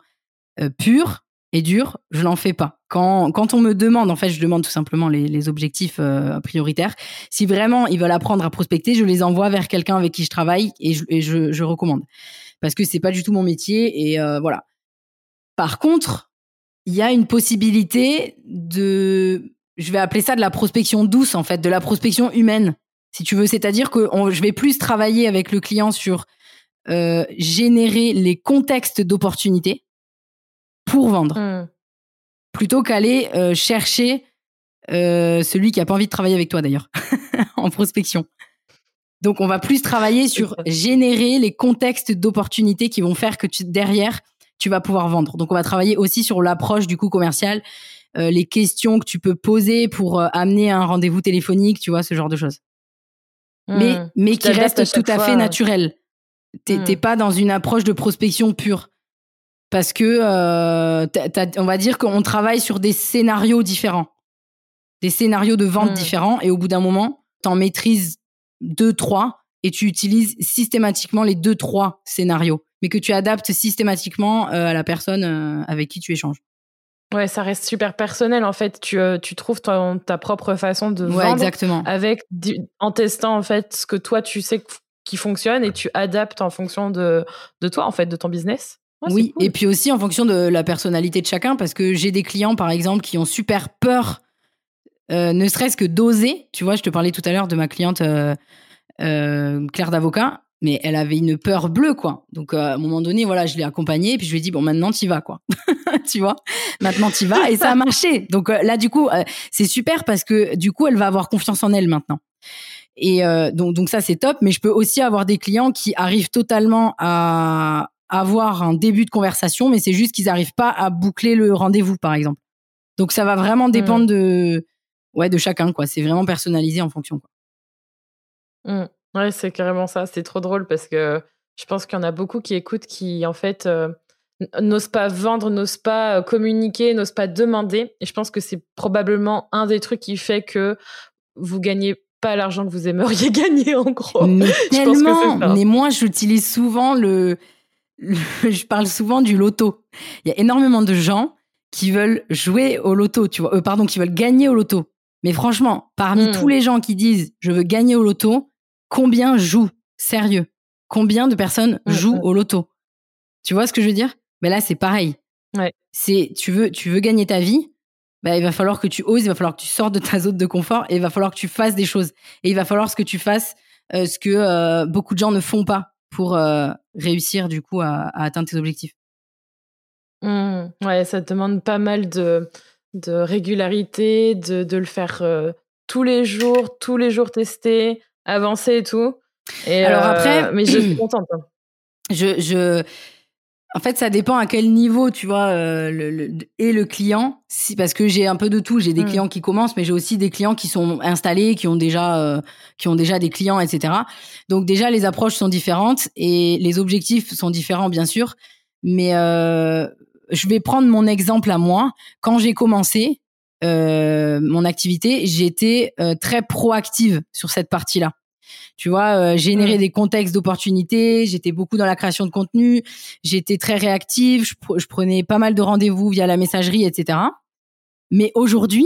pure et dure. Je n'en fais pas. Quand, quand on me demande, en fait, je demande tout simplement les, les objectifs prioritaires. Si vraiment ils veulent apprendre à prospecter, je les envoie vers quelqu'un avec qui je travaille et je, et je, je recommande parce que c'est pas du tout mon métier et voilà. Par contre, il y a une possibilité de, je vais appeler ça de la prospection douce en fait, de la prospection humaine, si tu veux. C'est-à-dire que je vais plus travailler avec le client sur euh, générer les contextes d'opportunité pour vendre, mmh. Plutôt qu'aller euh, chercher euh, celui qui a pas envie de travailler avec toi d'ailleurs en prospection. Donc on va plus travailler sur générer les contextes d'opportunité qui vont faire que tu, derrière tu vas pouvoir vendre. Donc on va travailler aussi sur l'approche du coup commercial, euh, les questions que tu peux poser pour amener un rendez-vous téléphonique, tu vois, ce genre de choses. Mais mmh. mais qui reste tout à fait naturel. T'es mmh. pas dans une approche de prospection pure parce que euh, on va dire qu'on travaille sur des scénarios différents. des scénarios de vente Mm. différents et au bout d'un moment, t'en maîtrises deux, trois et tu utilises systématiquement les deux, trois scénarios, mais que tu adaptes systématiquement euh, à la personne euh, avec qui tu échanges. Ouais, ça reste super personnel en fait. Tu, euh, tu trouves ton- ta propre façon de Ouais, vendre exactement. avec en testant en fait ce que toi tu sais qui fonctionne et tu adaptes en fonction de, de toi en fait, de ton business. C'est oui, cool. et puis aussi en fonction de la personnalité de chacun, parce que j'ai des clients, par exemple, qui ont super peur, euh, ne serait-ce que d'oser. Tu vois, je te parlais tout à l'heure de ma cliente euh, euh, Claire d'avocat, mais elle avait une peur bleue, quoi. Donc, euh, à un moment donné, voilà, je l'ai accompagnée, et puis je lui ai dit, bon, maintenant, t'y vas, quoi. tu vois, maintenant, t'y vas, et ça a marché. Donc euh, là, du coup, euh, c'est super parce que du coup, elle va avoir confiance en elle maintenant. Et euh, donc, donc ça, c'est top. Mais je peux aussi avoir des clients qui arrivent totalement à avoir un début de conversation, mais c'est juste qu'ils n'arrivent pas à boucler le rendez-vous, par exemple. Donc ça va vraiment dépendre de, ouais, de chacun, quoi. C'est vraiment personnalisé en fonction. Quoi. Mm. Ouais, c'est carrément ça. C'est trop drôle parce que je pense qu'il y en a beaucoup qui écoutent qui, en fait, euh, n'osent pas vendre, n'osent pas euh, communiquer, n'osent pas demander. Et je pense que c'est probablement un des trucs qui fait que vous gagnez pas l'argent que vous aimeriez gagner, en gros. Mais Je pense que c'est tellement. ça. Mais moi, j'utilise souvent le, le- je parle souvent du loto. Il y a énormément de gens qui veulent jouer au loto, tu vois. Euh, pardon, qui veulent gagner au loto. Mais franchement, parmi Mm. tous les gens qui disent je veux gagner au loto, combien jouent? Sérieux Combien de personnes Mm, jouent mm. au loto? Tu vois ce que je veux dire? Mais là, c'est pareil. Ouais. C'est tu veux tu veux gagner ta vie, bah, il va falloir que tu oses, il va falloir que tu sortes de ta zone de confort et il va falloir que tu fasses des choses. Et il va falloir ce que tu fasses euh, ce que euh, beaucoup de gens ne font pas pour euh, réussir du coup à, à atteindre tes objectifs. Mm. Ouais, ça demande pas mal de, de régularité, de, de le faire euh, tous les jours, tous les jours tester, avancer et tout. Et, Alors euh, après- mais je suis contente. hein. Je, je, en fait, ça dépend à quel niveau, tu vois, euh, le, le- et le client. Si, parce que j'ai un peu de tout. J'ai des Mm. clients qui commencent, mais j'ai aussi des clients qui sont installés, qui ont déjà, euh, qui ont déjà des clients, etc. Donc déjà, les approches sont différentes et les objectifs sont différents, bien sûr. Mais euh, je vais prendre mon exemple à moi. Quand j'ai commencé euh, mon activité, j'étais euh, très proactive sur cette partie-là. Tu vois, euh, générer Mm. des contextes d'opportunités. J'étais beaucoup dans la création de contenu. J'étais très réactive. Je, pre- je prenais pas mal de rendez-vous via la messagerie, etc. Mais aujourd'hui,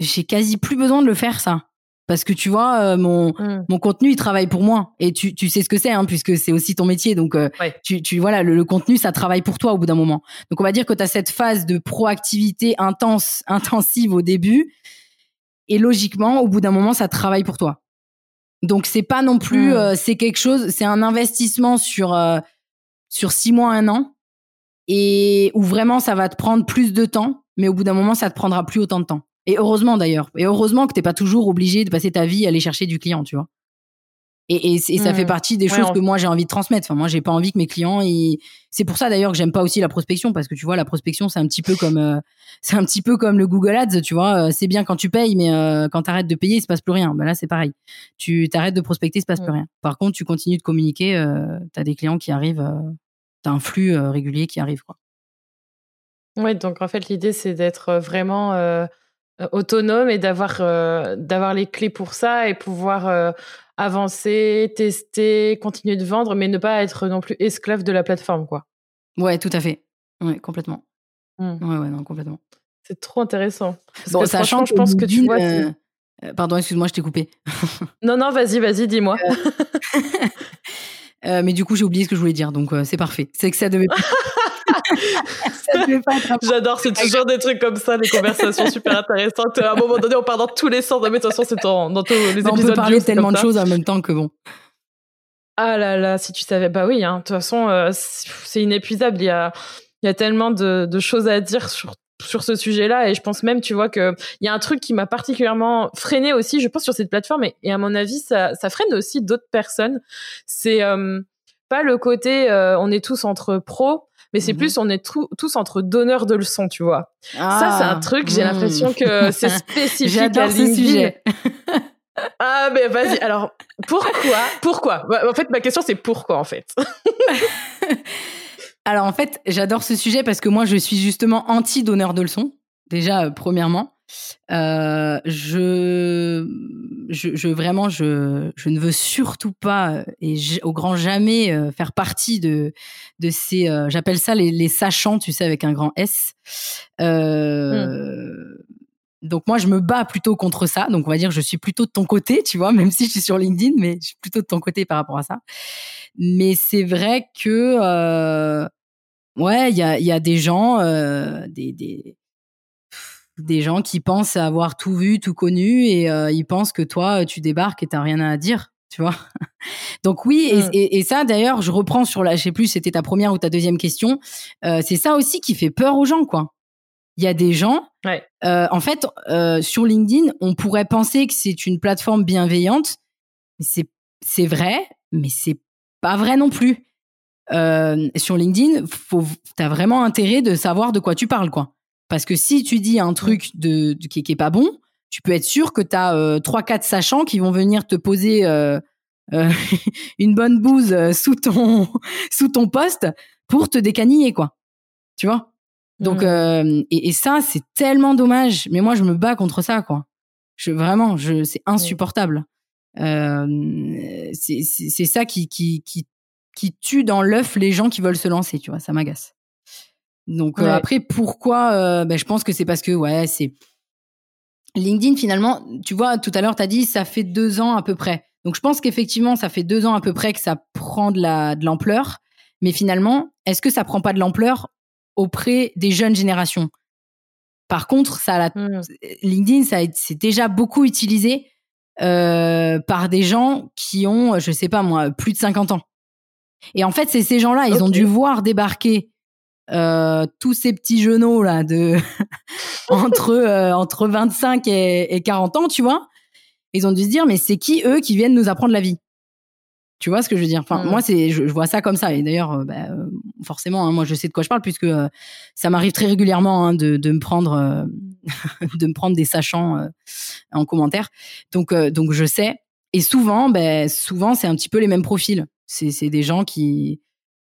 j'ai quasi plus besoin de le faire ça, parce que tu vois, euh, mon Mm. mon contenu il travaille pour moi et tu, tu sais ce que c'est hein, puisque c'est aussi ton métier donc euh, Ouais. tu, tu voilà le, le contenu ça travaille pour toi au bout d'un moment donc on va dire que tu as cette phase de proactivité intense intensive au début et logiquement au bout d'un moment ça travaille pour toi donc c'est pas non plus Mm. euh, c'est quelque chose c'est un investissement sur euh, sur six mois un an et où vraiment ça va te prendre plus de temps mais au bout d'un moment ça te prendra plus autant de temps et heureusement d'ailleurs. Et heureusement que t'es pas toujours obligé de passer ta vie à aller chercher du client, tu vois. Et, et, et ça Mm. fait partie des Ouais, choses que moi j'ai envie de transmettre. Enfin, moi j'ai pas envie que mes clients. Ils... C'est pour ça d'ailleurs que j'aime pas aussi la prospection parce que tu vois la prospection c'est un petit peu comme euh, c'est un petit peu comme le Google Ads, tu vois. Euh, C'est bien quand tu payes, mais euh, quand t'arrêtes de payer, il se passe plus rien. Ben là c'est pareil. Tu t'arrêtes de prospecter, il se passe plus Mm. rien. Par contre, tu continues de communiquer. Euh, T'as des clients qui arrivent. Euh, T'as un flux régulier qui arrive quoi. Ouais, donc en fait, l'idée, c'est d'être vraiment autonome et d'avoir euh, d'avoir les clés pour ça et pouvoir euh, avancer, tester, continuer de vendre, mais ne pas être non plus esclave de la plateforme, quoi. Ouais, tout à fait. Ouais, complètement. Mm. Ouais, ouais, non, complètement. C'est trop intéressant. Parce Bon, que sachant je pense que tu vois. euh, euh, pardon, excuse-moi, je t'ai coupé. Non, non, vas-y, vas-y, dis-moi. Euh, mais du coup, j'ai oublié ce que je voulais dire, donc c'est parfait. C'est que ça devait pas. J'adore, c'est toujours des trucs comme ça, des conversations super intéressantes. À un moment donné, on part dans tous les sens. Mais de toute façon, c'est dans, dans tous les Bah, on épisodes. peut parler tellement de choses en même temps que bon. Ah là là, si tu savais, bah oui, hein, de toute façon, euh, c'est c'est inépuisable. Il y a, il y a tellement de, de choses à dire sur, sur ce sujet-là. Et je pense même, tu vois, que il y a un truc qui m'a particulièrement freiné aussi, je pense, sur cette plateforme. Et, et à mon avis, ça, ça freine aussi d'autres personnes. C'est euh, pas le côté euh, on est tous entre pros, mais c'est Mhm. plus on est tous entre donneurs de leçons, tu vois. ça, c'est un Ah, truc, j'ai l'impression que c'est spécifique à ce sujet. Ah, mais vas-y. Alors, pourquoi Pourquoi? Bah, En fait, ma question, c'est pourquoi, en fait? Alors en fait, j'adore ce sujet parce que moi, je suis justement anti-donneur de leçons. Déjà, euh, premièrement. Euh, je, je, vraiment, je, je ne veux surtout pas et au grand jamais faire partie de, de ces, j'appelle ça les, les, sachants, tu sais, avec un grand S. Mmh. Donc moi, je me bats plutôt contre ça. Donc on va dire, je suis plutôt de ton côté, tu vois, même si je suis sur LinkedIn, mais je suis plutôt de ton côté par rapport à ça. Mais c'est vrai que, ouais, il y a, y a des gens, des, des, des gens qui pensent avoir tout vu, tout connu, et euh, ils pensent que toi, tu débarques et t'as rien à dire, tu vois? Donc oui, et, mmh. et, et, ça d'ailleurs, je reprends sur la, je sais plus, c'était ta première ou ta deuxième question. Euh, c'est ça aussi qui fait peur aux gens, quoi il y a des gens. Euh, en fait, euh, sur LinkedIn, on pourrait penser que c'est une plateforme bienveillante. C'est c'est vrai, mais c'est pas vrai non plus. Euh, sur LinkedIn, faut t'as vraiment intérêt de savoir de quoi tu parles, quoi. Parce que si tu dis un truc de, qui, qui est pas bon, tu peux être sûr que t'as euh, trois quatre sachants qui vont venir te poser euh, euh, une bonne bouse sous ton sous ton poste pour te décaniller, quoi. Tu vois? Donc, mmh. euh, et, et, ça, c'est tellement dommage. Mais moi, je me bats contre ça, quoi. Je, vraiment, je, c'est insupportable. Euh, c'est ça qui, qui, qui, qui tue dans l'œuf les gens qui veulent se lancer, tu vois. Ça m'agace. Donc euh, après, pourquoi euh, ben, Je pense que c'est parce que, ouais, c'est... LinkedIn, finalement, tu vois, tout à l'heure, tu as dit, ça fait deux ans à peu près. Donc je pense qu'effectivement, ça fait deux ans à peu près que ça prend de l'ampleur. Mais finalement, est-ce que ça prend pas de l'ampleur auprès des jeunes générations? Par contre, ça, la, mmh. LinkedIn, ça c'est déjà beaucoup utilisé euh, par des gens qui ont, je sais pas moi, plus de 50 ans. Et en fait, c'est ces gens-là, ils ont dû voir débarquer euh, tous ces petits genoux là de entre euh, entre 25 et, et 40 ans, tu vois. Ils ont dû se dire, mais c'est qui eux qui viennent nous apprendre la vie? Tu vois ce que je veux dire? Enfin, moi, c'est, je, vois ça comme ça. Et d'ailleurs, euh, bah, euh, forcément, hein, moi, je sais de quoi je parle puisque ça m'arrive très régulièrement hein, de, de, me prendre, de me prendre des sachants en commentaire. Donc, donc, je sais. Et souvent, ben, souvent, c'est un petit peu les mêmes profils. C'est, c'est des gens qui,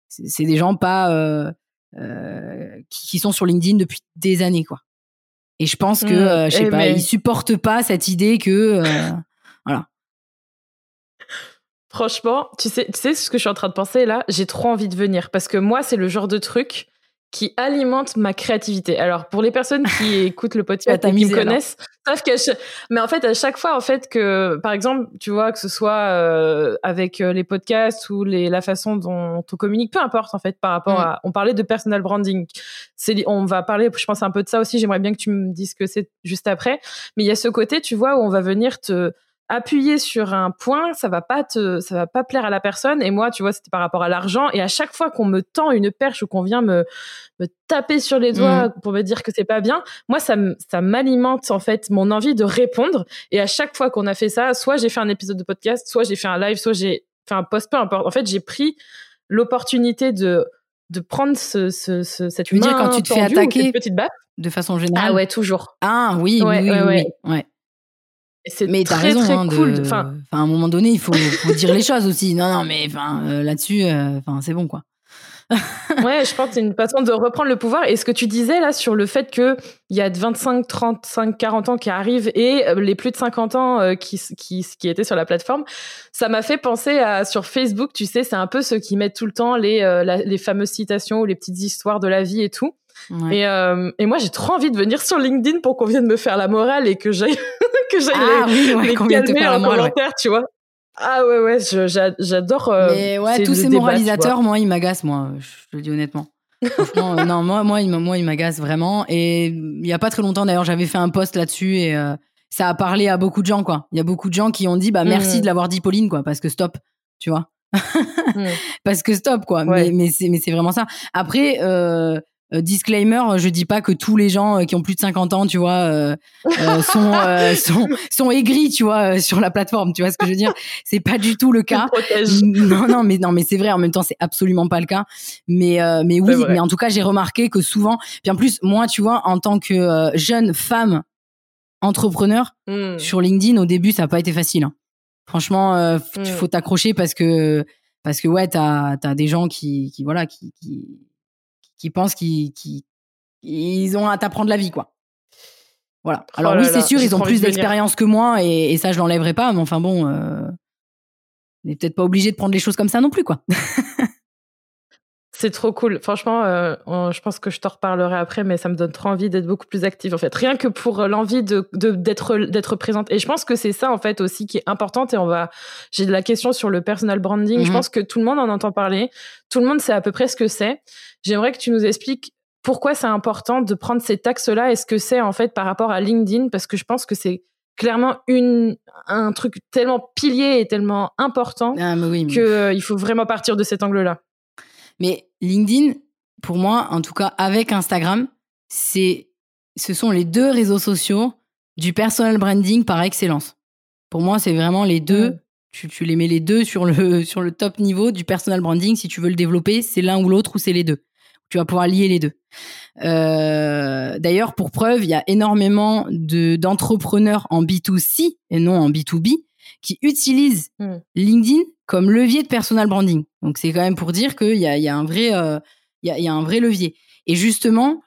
c'est des gens pas qui, qui, sont sur LinkedIn depuis des années, quoi. Et je pense que, mmh. je sais pas, ils supportent pas cette idée que, voilà Franchement, tu sais, tu sais ce que je suis en train de penser là? J'ai trop envie de venir parce que moi, c'est le genre de truc qui alimente ma créativité. Alors pour les personnes qui écoutent le podcast et qui me connaissent, savent que mais en fait à chaque fois en fait que par exemple, tu vois que ce soit euh, avec euh, les podcasts ou les la façon dont on communique, peu importe en fait par rapport mm. à on parlait de personal branding. C'est on va parler je pense un peu de ça aussi, j'aimerais bien que tu me dises que c'est juste après, mais il y a ce côté, tu vois où on va venir te appuyer sur un point, ça va pas te, ça va pas plaire à la personne. Et moi, tu vois, c'était par rapport à l'argent. Et à chaque fois qu'on me tend une perche ou qu'on vient me, me taper sur les doigts mmh. pour me dire que c'est pas bien, moi, ça, ça m'alimente en fait mon envie de répondre. Et à chaque fois qu'on a fait ça, soit j'ai fait un épisode de podcast, soit j'ai fait un live, soit j'ai fait un post, peu importe. En fait, j'ai pris l'opportunité de de prendre ce, ce, ce cette tu veux dire quand tu te fais attaquer petite de façon générale? Ah ouais toujours ah oui oui, oui, oui, Mais t'as raison, très hein, cool. Enfin, à un moment donné, il faut, faut dire les choses aussi. Non, non, mais enfin, euh, là-dessus, euh, enfin, c'est bon, quoi. ouais, je pense que c'est une façon de reprendre le pouvoir. Et ce que tu disais là sur le fait que il y a 25, 35, 40 ans qui arrivent et euh, les plus de 50 ans qui, qui, qui étaient sur la plateforme, ça m'a fait penser à sur Facebook. Tu sais, c'est un peu ceux qui mettent tout le temps les, les fameuses citations ou les petites histoires de la vie et tout. Et, et moi, j'ai trop envie de venir sur LinkedIn pour qu'on vienne me faire la morale et que j'aille que j'aille ah, les, oui, calmer en commentaire, tu vois. Ah ouais, ouais, j'adore. Euh, mais ouais, tous ces moralisateurs, moi, ils m'agacent, moi, je le dis honnêtement. Franchement, euh, non, moi, moi, ils, moi, ils m'agacent vraiment. Et il y a pas très longtemps, d'ailleurs, j'avais fait un post là-dessus et euh, ça a parlé à beaucoup de gens, quoi. Il y a beaucoup de gens qui ont dit, bah, merci mmh. de l'avoir dit, Pauline, quoi, parce que stop, tu vois. Mmh. Parce que stop, quoi. Mais, mais c'est vraiment ça. Après, euh, euh, disclaimer, je dis pas que tous les gens euh, qui ont plus de 50 ans, tu vois, euh, sont, sont sont aigris, tu vois, sur la plateforme. Tu vois ce que je veux dire C'est pas du tout le cas. Non, non, mais non, mais c'est vrai. En même temps, c'est absolument pas le cas. Mais mais oui, mais en tout cas, j'ai remarqué que souvent, puis en plus, moi, tu vois, en tant que jeune femme entrepreneur hmm. sur LinkedIn, au début, ça a pas été facile. Hein. Franchement, il hmm. faut t'accrocher parce que parce que ouais, t'as as des gens qui qui voilà qui, qui qui pensent qu'ils ont à t'apprendre la vie, quoi. Voilà. Oh Alors oui, c'est sûr, ils ont plus d'expérience que moi et, ça, je l'enlèverai pas. Mais enfin bon, euh, on n'est peut-être pas obligé de prendre les choses comme ça non plus, quoi. C'est trop cool. Franchement, euh, je pense que je t'en reparlerai après, mais ça me donne trop envie d'être beaucoup plus active en fait. Rien que pour l'envie de d'être d'être présente. Et je pense que c'est ça en fait aussi qui est importante. Et on va, j'ai de la question sur le personal branding. Je mhm. pense que tout le monde en entend parler. Tout le monde sait à peu près ce que c'est. J'aimerais que tu nous expliques pourquoi c'est important de prendre ces taxes-là et ce que c'est en fait par rapport à LinkedIn, parce que je pense que c'est clairement une un truc tellement pilier et tellement important ah, qu'il euh, faut vraiment partir de cet angle-là. Mais LinkedIn, pour moi, en tout cas avec Instagram, c'est, ce sont les deux réseaux sociaux du personal branding par excellence. Pour moi, c'est vraiment les deux. Tu, tu, les mets les deux sur le, sur le top niveau du personal branding. Si tu veux le développer, c'est l'un ou l'autre ou c'est les deux. Tu vas pouvoir lier les deux. Euh, D'ailleurs, pour preuve, il y a énormément de d'entrepreneurs en B2C et non en B2B qui utilisent hmm. LinkedIn comme levier de personal branding. Donc c'est quand même pour dire qu'il y a, y a un vrai, euh, y, a, y, a, un vrai levier. Et justement,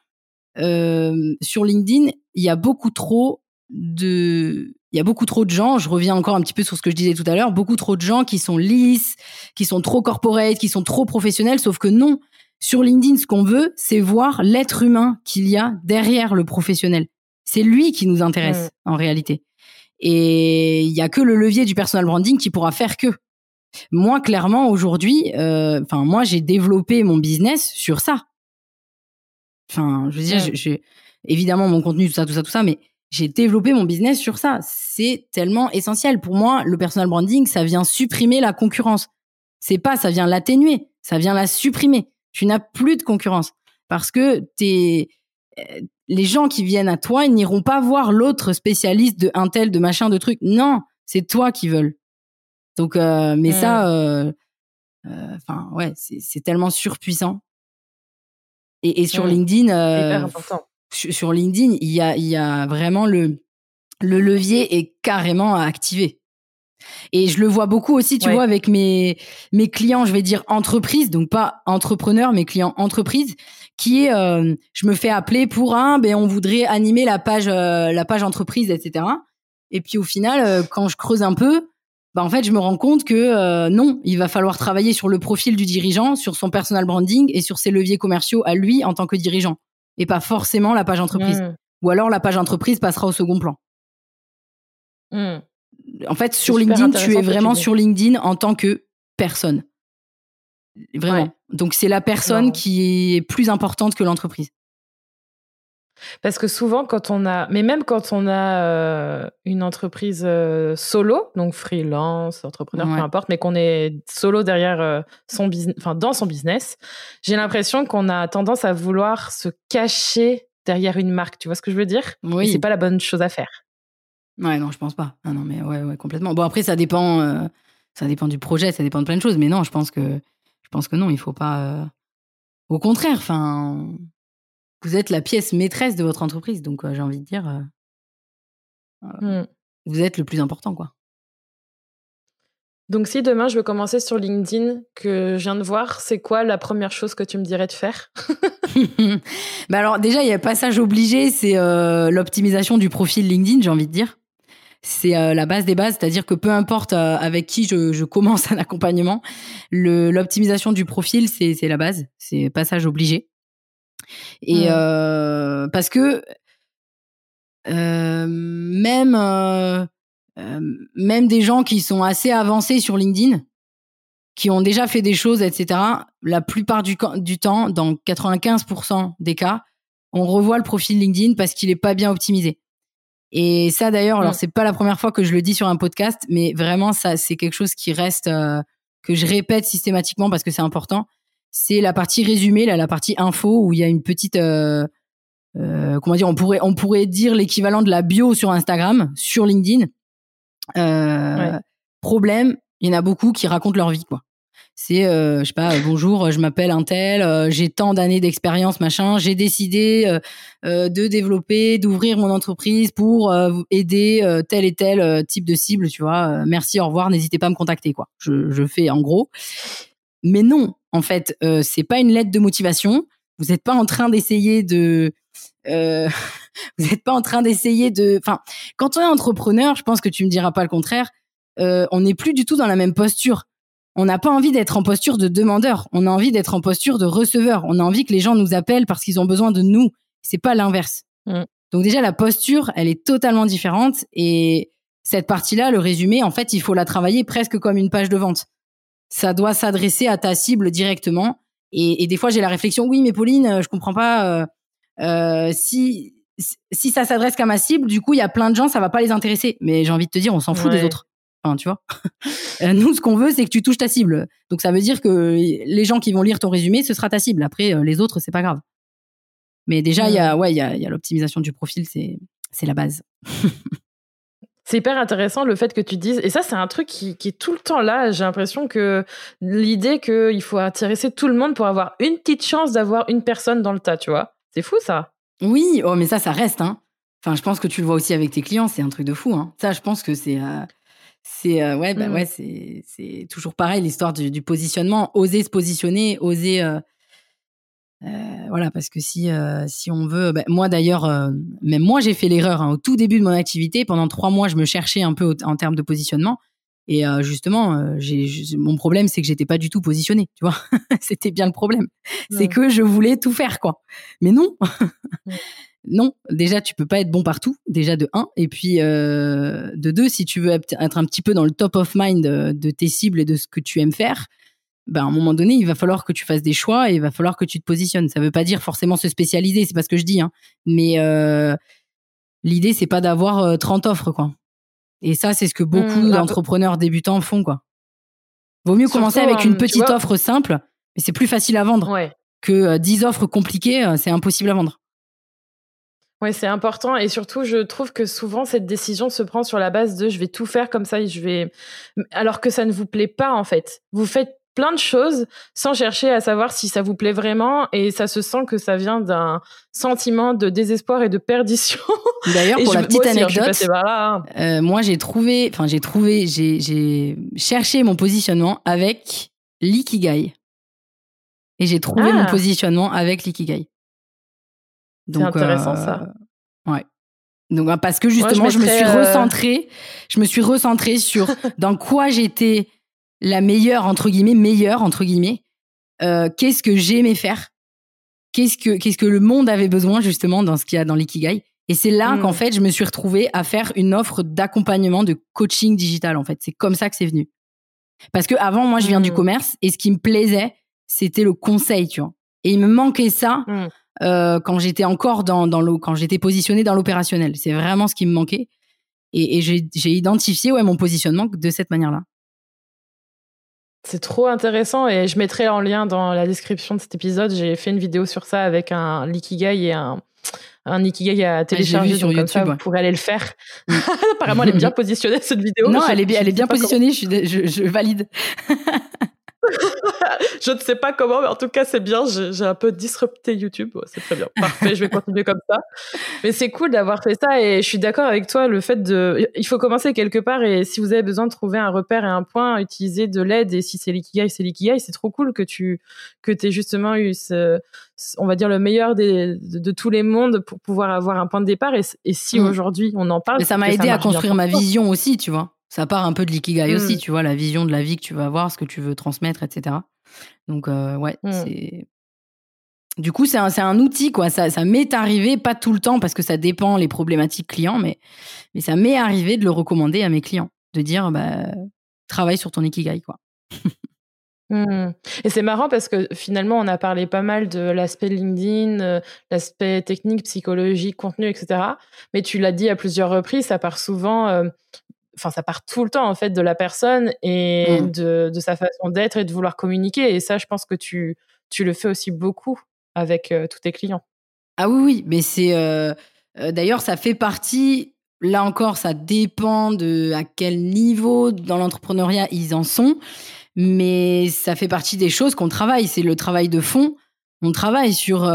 euh, sur LinkedIn, il y a beaucoup trop de, il y a beaucoup trop de gens. Je reviens encore un petit peu sur ce que je disais tout à l'heure. Beaucoup trop de gens qui sont lisses, qui sont trop corporate, qui sont trop professionnels. Sauf que non, sur LinkedIn, ce qu'on veut, c'est voir l'être humain qu'il y a derrière le professionnel. C'est lui qui nous intéresse mm. en réalité. Et il y a que le levier du personal branding qui pourra faire que. Moi, clairement, aujourd'hui, euh, enfin, moi, j'ai développé mon business sur ça. Enfin, je veux dire, j'ai évidemment mon contenu, tout ça, tout ça, tout ça, mais j'ai développé mon business sur ça. C'est tellement essentiel. Pour moi, le personal branding, ça vient supprimer la concurrence. C'est pas, ça vient l'atténuer, ça vient la supprimer. Tu n'as plus de concurrence parce que t'es, les gens qui viennent à toi, ils n'iront pas voir l'autre spécialiste de un tel, de machin, de truc. Non, c'est toi qui veulent. Donc, euh, mais ça, euh, euh, enfin, ouais, c'est tellement surpuissant. Et, et sur LinkedIn, sur LinkedIn, il y a, il y a vraiment le, le levier est carrément à activer. Et je le vois beaucoup aussi, tu vois, avec mes mes clients, je vais dire entreprises, donc pas entrepreneurs, mais clients entreprises, qui est, je me fais appeler pour un, ben on voudrait animer la page la page entreprise, etc. Et puis au final, quand je creuse un peu, bah en fait, je me rends compte que euh, non, il va falloir travailler sur le profil du dirigeant, sur son personal branding et sur ses leviers commerciaux à lui en tant que dirigeant, et pas forcément la page entreprise. Mmh. Ou alors la page entreprise passera au second plan. Mmh. En fait, sur LinkedIn, tu es vraiment sur LinkedIn en tant que personne. Vraiment. Donc c'est la personne qui est plus importante que l'entreprise. Parce que souvent, quand on a, mais même quand on a euh, une entreprise euh, solo, donc freelance, entrepreneur, peu importe, mais qu'on est solo derrière euh, son business, enfin dans son business, j'ai l'impression qu'on a tendance à vouloir se cacher derrière une marque. Tu vois ce que je veux dire? Oui. C'est pas la bonne chose à faire. Ouais, non, je pense pas. Ah non, mais ouais, ouais, complètement. Bon, après, ça dépend, ça dépend du projet, ça dépend de plein de choses, mais non, je pense que, je pense que non, il faut pas. Au contraire, enfin vous êtes la pièce maîtresse de votre entreprise. Donc, euh, j'ai envie de dire, euh, euh, mmh. vous êtes le plus important, quoi. Donc, si demain je veux commencer sur LinkedIn, que je viens de voir, c'est quoi la première chose que tu me dirais de faire? Bah alors déjà, il y a passage obligé, c'est l'optimisation du profil LinkedIn, j'ai envie de dire. C'est la base des bases, c'est-à-dire que peu importe avec qui je, je commence un accompagnement, l'optimisation du profil, c'est la base, c'est passage obligé. Et euh, parce que euh, même euh, même des gens qui sont assez avancés sur LinkedIn, qui ont déjà fait des choses, etc. La plupart du, du temps, dans 95% des cas, on revoit le profil LinkedIn parce qu'il est pas bien optimisé. Et ça d'ailleurs, alors c'est pas la première fois que je le dis sur un podcast, mais vraiment ça c'est quelque chose qui reste que je répète systématiquement parce que c'est important c'est la partie résumée, là, la partie info où il y a une petite, euh, euh, comment dire, on pourrait, on pourrait dire l'équivalent de la bio sur Instagram, sur LinkedIn. Euh, Problème, il y en a beaucoup qui racontent leur vie, quoi. C'est, euh, je sais pas, bonjour, je m'appelle un tel, euh, j'ai tant d'années d'expérience, machin. J'ai décidé de développer, d'ouvrir mon entreprise pour aider tel et tel type de cible, tu vois. merci, au revoir, n'hésitez pas à me contacter, quoi. Je, je fais en gros. Mais non, en fait, euh, c'est pas une lettre de motivation. Vous n'êtes pas en train d'essayer de euh, vous n'êtes pas en train d'essayer de. Enfin, quand on est entrepreneur, je pense que tu me diras pas le contraire. Euh, on n'est plus du tout dans la même posture. On n'a pas envie d'être en posture de demandeur. On a envie d'être en posture de receveur. On a envie que les gens nous appellent parce qu'ils ont besoin de nous. C'est pas l'inverse. Mm. Donc déjà la posture, elle est totalement différente et cette partie-là, le résumé, en fait, il faut la travailler presque comme une page de vente. Ça doit s'adresser à ta cible directement. Et, des fois, j'ai la réflexion, oui, mais Pauline, euh, je comprends pas euh, euh, si si ça s'adresse qu'à ma cible, du coup, il y a plein de gens, ça va pas les intéresser. Mais j'ai envie de te dire, on s'en fout des autres. Enfin, tu vois. Nous, ce qu'on veut, c'est que tu touches ta cible. Donc, ça veut dire que les gens qui vont lire ton résumé, ce sera ta cible. Après, les autres, c'est pas grave. Mais déjà, il y a, ouais, il y a, y a l'optimisation du profil, c'est, c'est la base. C'est hyper intéressant le fait que tu dises, et ça c'est un truc qui, qui est tout le temps là, j'ai l'impression que l'idée qu'il faut intéresser tout le monde pour avoir une petite chance d'avoir une personne dans le tas, tu vois. C'est fou ça. Oui, oh mais ça, ça reste. Hein. Enfin, je pense que tu le vois aussi avec tes clients, c'est un truc de fou. Hein. Ça, je pense que c'est... Euh, c'est euh, ouais, bah, mmh. ouais, c'est, c'est toujours pareil l'histoire du, du, positionnement, oser se positionner, oser euh, euh, voilà, parce que si euh, si on veut, ben, moi d'ailleurs, euh, même moi j'ai fait l'erreur hein, au tout début de mon activité. Pendant trois mois, je me cherchais un peu en termes de positionnement. Et justement, j'ai mon problème, c'est que j'étais pas du tout positionnée. Tu vois, c'était bien le problème. C'est que je voulais tout faire, quoi. Mais non. non, déjà tu peux pas être bon partout, déjà de un, et puis de deux, si tu veux être un petit peu dans le top of mind de tes cibles et de ce que tu aimes faire, ben, à un moment donné, il va falloir que tu fasses des choix et il va falloir que tu te positionnes. Ça veut pas dire forcément se spécialiser, c'est pas ce que je dis, hein. Mais euh, l'idée, c'est pas d'avoir 30 euh, offres, quoi. Et ça, c'est ce que beaucoup mmh, d'entrepreneurs débutants font, quoi. Vaut mieux commencer avec une petite offre simple, mais c'est plus facile à vendre que 10 euh, offres compliquées, c'est impossible à vendre. Oui, c'est important et surtout, je trouve que souvent cette décision se prend sur la base de je vais tout faire comme ça et je vais alors que ça ne vous plaît pas en fait. Vous faites plein de choses sans chercher à savoir si ça vous plaît vraiment et ça se sent que ça vient d'un sentiment de désespoir et de perdition. D'ailleurs, pour la petite hein, anecdote, hein. euh, moi j'ai trouvé, enfin j'ai trouvé, j'ai cherché mon positionnement avec l'ikigai et j'ai trouvé mon ah. positionnement avec l'ikigai. C'est intéressant ça. Euh, ouais. Donc bah, parce que justement, je, me suis euh, recentrée, je me suis recentrée sur dans quoi j'étais la meilleure entre guillemets meilleure entre guillemets euh, qu'est-ce que j'aimais faire? Qu'est-ce que qu'est-ce que le monde avait besoin justement dans ce qu'il y a dans l'ikigai? Et c'est là qu'en mm. fait je me suis retrouvée à faire une offre d'accompagnement de coaching digital en fait c'est comme ça que c'est venu parce que avant moi je viens du mm. commerce et ce qui me plaisait c'était le conseil tu vois et il me manquait ça mm. Euh, quand j'étais encore dans dans l'eau quand j'étais positionnée dans l'opérationnel c'est vraiment ce qui me manquait et, et j'ai identifié ouais mon positionnement de cette manière là c'est trop intéressant et je mettrai en lien dans la description de cet épisode. J'ai fait une vidéo sur ça avec un Likigai et un, un Ikigai à télécharger sur YouTube. Ça, vous pourrez aller le faire. Mm. Apparemment, elle est bien positionnée cette vidéo. Non, elle est, elle est bien positionnée. Je, je, je valide. je ne sais pas comment, mais en tout cas, c'est bien. J'ai un peu disrupté YouTube. c'est très bien. Parfait, je vais continuer comme ça. Mais c'est cool d'avoir fait ça et je suis d'accord avec toi. Le fait de. Il faut commencer quelque part et si vous avez besoin de trouver un repère et un point, utiliser de l'aide. Et si c'est l'ikigai, c'est l'ikigai. C'est trop cool que tu que aies justement eu ce, on va dire, le meilleur des, de, tous les mondes pour pouvoir avoir un point de départ. Et, si mm. aujourd'hui on en parle. Mais ça m'a aidé à construire ma vision aussi, tu vois ça part un peu de l'ikigai aussi, tu vois, la vision de la vie que tu vas avoir, ce que tu veux transmettre, etc. Donc, euh, ouais, mm. c'est. Du coup, c'est un, un, outil, quoi. Ça, ça m'est arrivé, pas tout le temps, parce que ça dépend les problématiques clients, mais, mais ça m'est arrivé de le recommander à mes clients, de dire, bah, travaille sur ton ikigai, quoi. Mm. Et c'est marrant parce que finalement, on a parlé pas mal de l'aspect LinkedIn, euh, l'aspect technique, psychologique, contenu, etc. Mais tu l'as dit à plusieurs reprises, ça part souvent euh, enfin ça part tout le temps en fait de la personne et mmh. de, de, sa façon d'être et de vouloir communiquer. Et ça je pense que tu tu le fais aussi beaucoup avec euh, tous tes clients. Ah oui oui mais c'est euh, euh, d'ailleurs ça fait partie là encore ça dépend de à quel niveau dans l'entrepreneuriat ils en sont mais ça fait partie des choses qu'on travaille. C'est le travail de fond. On travaille sur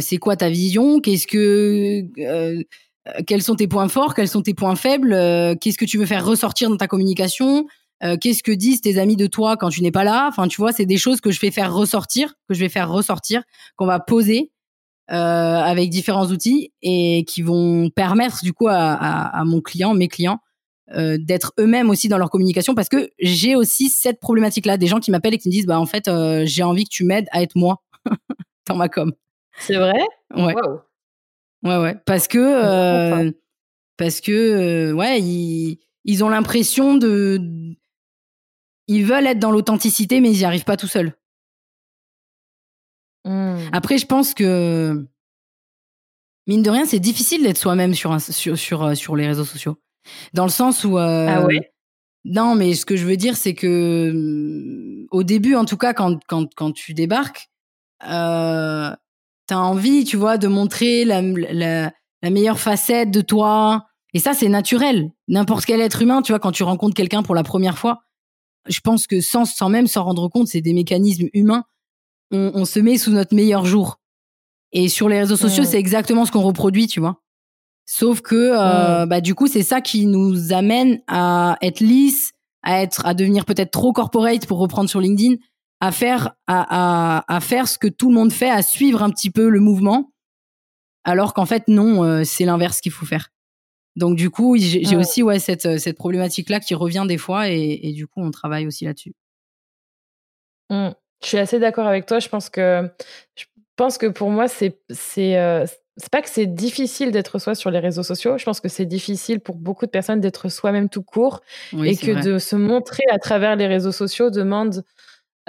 c'est quoi ta vision? Qu'est-ce que quels sont tes points forts, quels sont tes points faibles, euh, qu'est-ce que tu veux faire ressortir dans ta communication, euh, qu'est-ce que disent tes amis de toi quand tu n'es pas là. Enfin, tu vois, c'est des choses que je vais faire ressortir, que je vais faire ressortir, qu'on va poser avec différents outils et qui vont permettre du coup à, à, à mon client, mes clients, euh, d'être eux-mêmes aussi dans leur communication parce que j'ai aussi cette problématique là des gens qui m'appellent et qui me disent bah en fait euh, j'ai envie que tu m'aides à être moi dans ma com. C'est vrai? Ouais ouais ouais parce que euh, parce que ouais ils, ils ont l'impression de ils veulent être dans l'authenticité mais ils n'y arrivent pas tout seuls mmh. après je pense que mine de rien c'est difficile d'être soi-même sur, sur sur sur les réseaux sociaux dans le sens où. Euh, ah ouais? Non, mais ce que je veux dire, c'est que au début, en tout cas, quand, quand, quand tu débarques, euh, t'as envie, tu vois, de montrer la, la, la meilleure facette de toi. Et ça, c'est naturel. N'importe quel être humain, tu vois, quand tu rencontres quelqu'un pour la première fois, je pense que sans, sans même s'en rendre compte, c'est des mécanismes humains. On, on, se met sous notre meilleur jour. Et sur les réseaux sociaux, c'est exactement ce qu'on reproduit, tu vois. Sauf que euh, bah du coup c'est ça qui nous amène à être lisse, à être à devenir peut-être trop corporate pour reprendre sur LinkedIn, à faire à, à, à, faire ce que tout le monde fait, à suivre un petit peu le mouvement, alors qu'en fait non, euh, c'est l'inverse qu'il faut faire. Donc du coup j'ai aussi ouais cette cette problématique là qui revient des fois et, et du coup on travaille aussi là-dessus. Mm. Je suis assez d'accord avec toi. Je pense que je pense que pour moi c'est c'est euh, c'est pas que c'est difficile d'être soi sur les réseaux sociaux. Je pense que c'est difficile pour beaucoup de personnes d'être soi-même tout court et que de se montrer à travers les réseaux sociaux demande.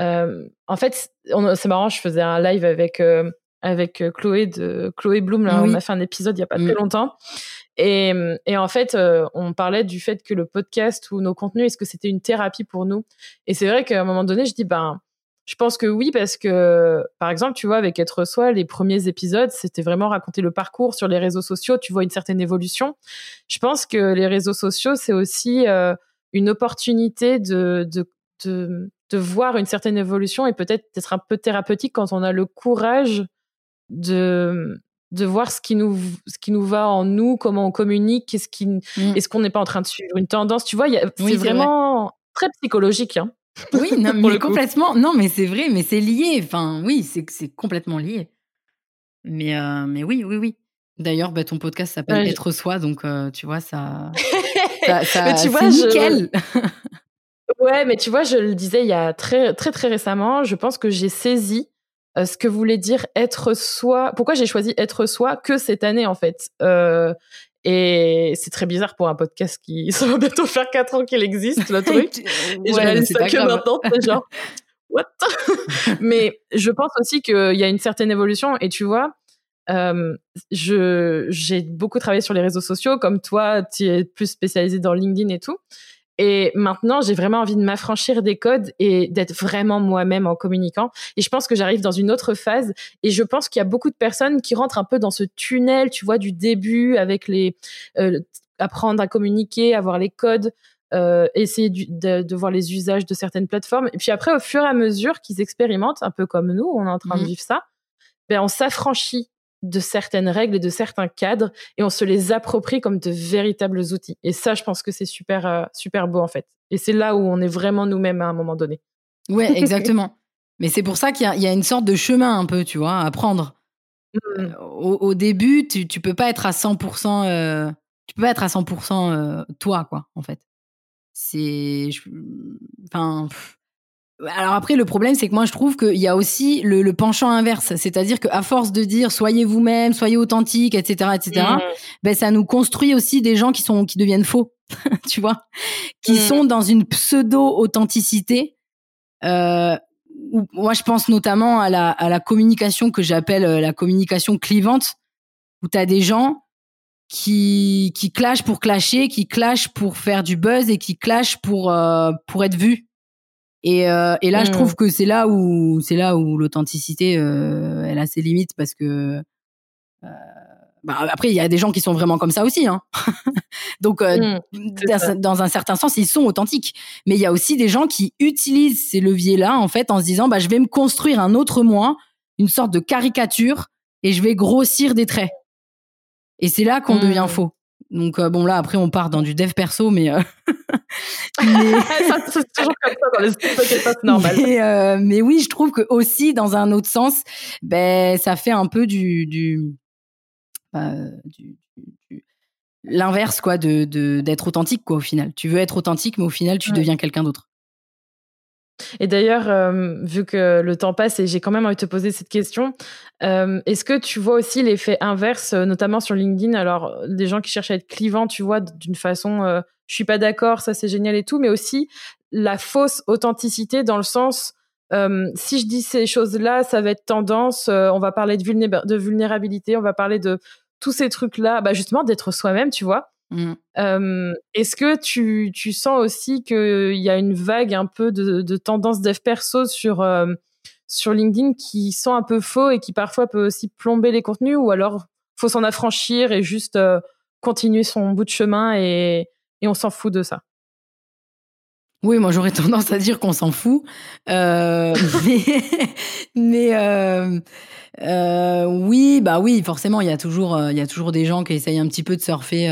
Euh, en fait, c'est marrant. Je faisais un live avec euh, avec euh, Chloé de Chloé Bloom. Là, on a fait un épisode il y a pas très mm. longtemps. Et, et, en fait, on parlait du fait que le podcast ou nos contenus, est-ce que c'était une thérapie pour nous? Et c'est vrai qu'à un moment donné, je dis, ben, je pense que oui, parce que, par exemple, tu vois, avec Être Soi, les premiers épisodes, c'était vraiment raconter le parcours sur les réseaux sociaux. Tu vois une certaine évolution. Je pense que les réseaux sociaux, c'est aussi euh, une opportunité de, de, de, de, voir une certaine évolution et peut-être d'être un peu thérapeutique quand on a le courage de, de voir ce qui nous ce qui nous va en nous, comment on communique, qu'est-ce qui mmh. est-ce qu'on n'est pas en train de suivre une tendance, tu vois, c'est vraiment très psychologique. Hein. Oui, non, mais complètement. Non, mais c'est vrai, mais c'est lié. Enfin, oui, c'est c'est complètement lié. Mais euh, mais oui, oui, oui. D'ailleurs, bah, ton podcast s'appelle Être soi, donc euh, tu vois ça. ça, mais tu vois, nickel. Ouais, mais tu vois, je le disais il y a très très très récemment. Je pense que j'ai saisi euh, ce que voulait dire être soi. Pourquoi j'ai choisi être soi que cette année en fait? Et c'est très bizarre pour un podcast qui ça va bientôt faire 4 ans qu'il existe, le truc. et je réalise ça que maintenant, c'est genre, what? mais je pense aussi qu'il y a une certaine évolution et tu vois, euh, je, j'ai beaucoup travaillé sur les réseaux sociaux, comme toi, tu es plus spécialisé dans LinkedIn et tout. Et maintenant, j'ai vraiment envie de m'affranchir des codes et d'être vraiment moi-même en communiquant. Et je pense que j'arrive dans une autre phase. Et je pense qu'il y a beaucoup de personnes qui rentrent un peu dans ce tunnel, tu vois, du début avec les euh, apprendre à communiquer, avoir les codes. Euh, essayer de, de, voir les usages de certaines plateformes. Et puis après, au fur et à mesure qu'ils expérimentent, un peu comme nous, on est en train de mmh. vivre ça, ben on s'affranchit de certaines règles et de certains cadres et on se les approprie comme de véritables outils. Et ça, je pense que c'est super, euh, super beau en fait. Et c'est là où on est vraiment nous-mêmes à un moment donné. Ouais, exactement. Mais c'est pour ça qu'il y, a une sorte de chemin un peu, tu vois, à prendre. Euh, au, début, tu, tu peux pas être à 100%, euh, tu peux pas être à 100% toi, quoi, en fait. C'est, enfin, alors après, le problème, c'est que moi, je trouve qu'il y a aussi le, le penchant inverse, c'est-à-dire qu'à force de dire soyez vous-même, soyez authentique, etc., etc., mmh. ben ça nous construit aussi des gens qui sont qui deviennent faux, tu vois, qui mmh. sont dans une pseudo authenticité. Euh, moi, je pense notamment à la à la communication que j'appelle euh, la communication clivante, où tu as des gens qui qui clashent pour clasher, qui clashent pour faire du buzz et qui clashent pour euh, pour être vus et, euh, et là, je trouve mmh. que c'est là où c'est là où l'authenticité, euh, elle a ses limites parce que euh, bah, après, il y a des gens qui sont vraiment comme ça aussi. Hein. Donc, euh, mmh, dans un certain sens, ils sont authentiques. Mais il y a aussi des gens qui utilisent ces leviers-là en fait en se disant, bah, je vais me construire un autre moi, une sorte de caricature, et je vais grossir des traits. Et c'est là qu'on devient mmh. faux. Donc bon là après on part dans du dev perso mais mais... c'est toujours comme ça dans les normal. Mais, mais, oui je trouve que aussi dans un autre sens ben ça fait un peu du du, bah, du, du l'inverse quoi de d'être authentique quoi au final. Tu veux être authentique mais au final tu deviens quelqu'un d'autre. Et d'ailleurs, euh, vu que le temps passe et j'ai quand même envie de te poser cette question, euh, est-ce que tu vois aussi l'effet inverse, euh, notamment sur LinkedIn? Alors, des gens qui cherchent à être clivants, tu vois, d'une façon, euh, je suis pas d'accord, ça c'est génial et tout, mais aussi la fausse authenticité dans le sens, si je dis ces choses-là, ça va être tendance, on va parler de, de vulnérabilité, on va parler de tous ces trucs-là, bah justement d'être soi-même, tu vois. Mmh. Est-ce que tu, tu sens aussi qu'il y a une vague un peu de, de tendance dev perso sur, sur LinkedIn qui sont un peu faux et qui parfois peut aussi plomber les contenus ou alors faut s'en affranchir et juste continuer son bout de chemin et, et on s'en fout de ça? Oui, moi j'aurais tendance à dire qu'on s'en fout, euh, mais, mais euh, euh, oui, bah oui, forcément, il y a toujours, il y a toujours des gens qui essayent un petit peu de surfer.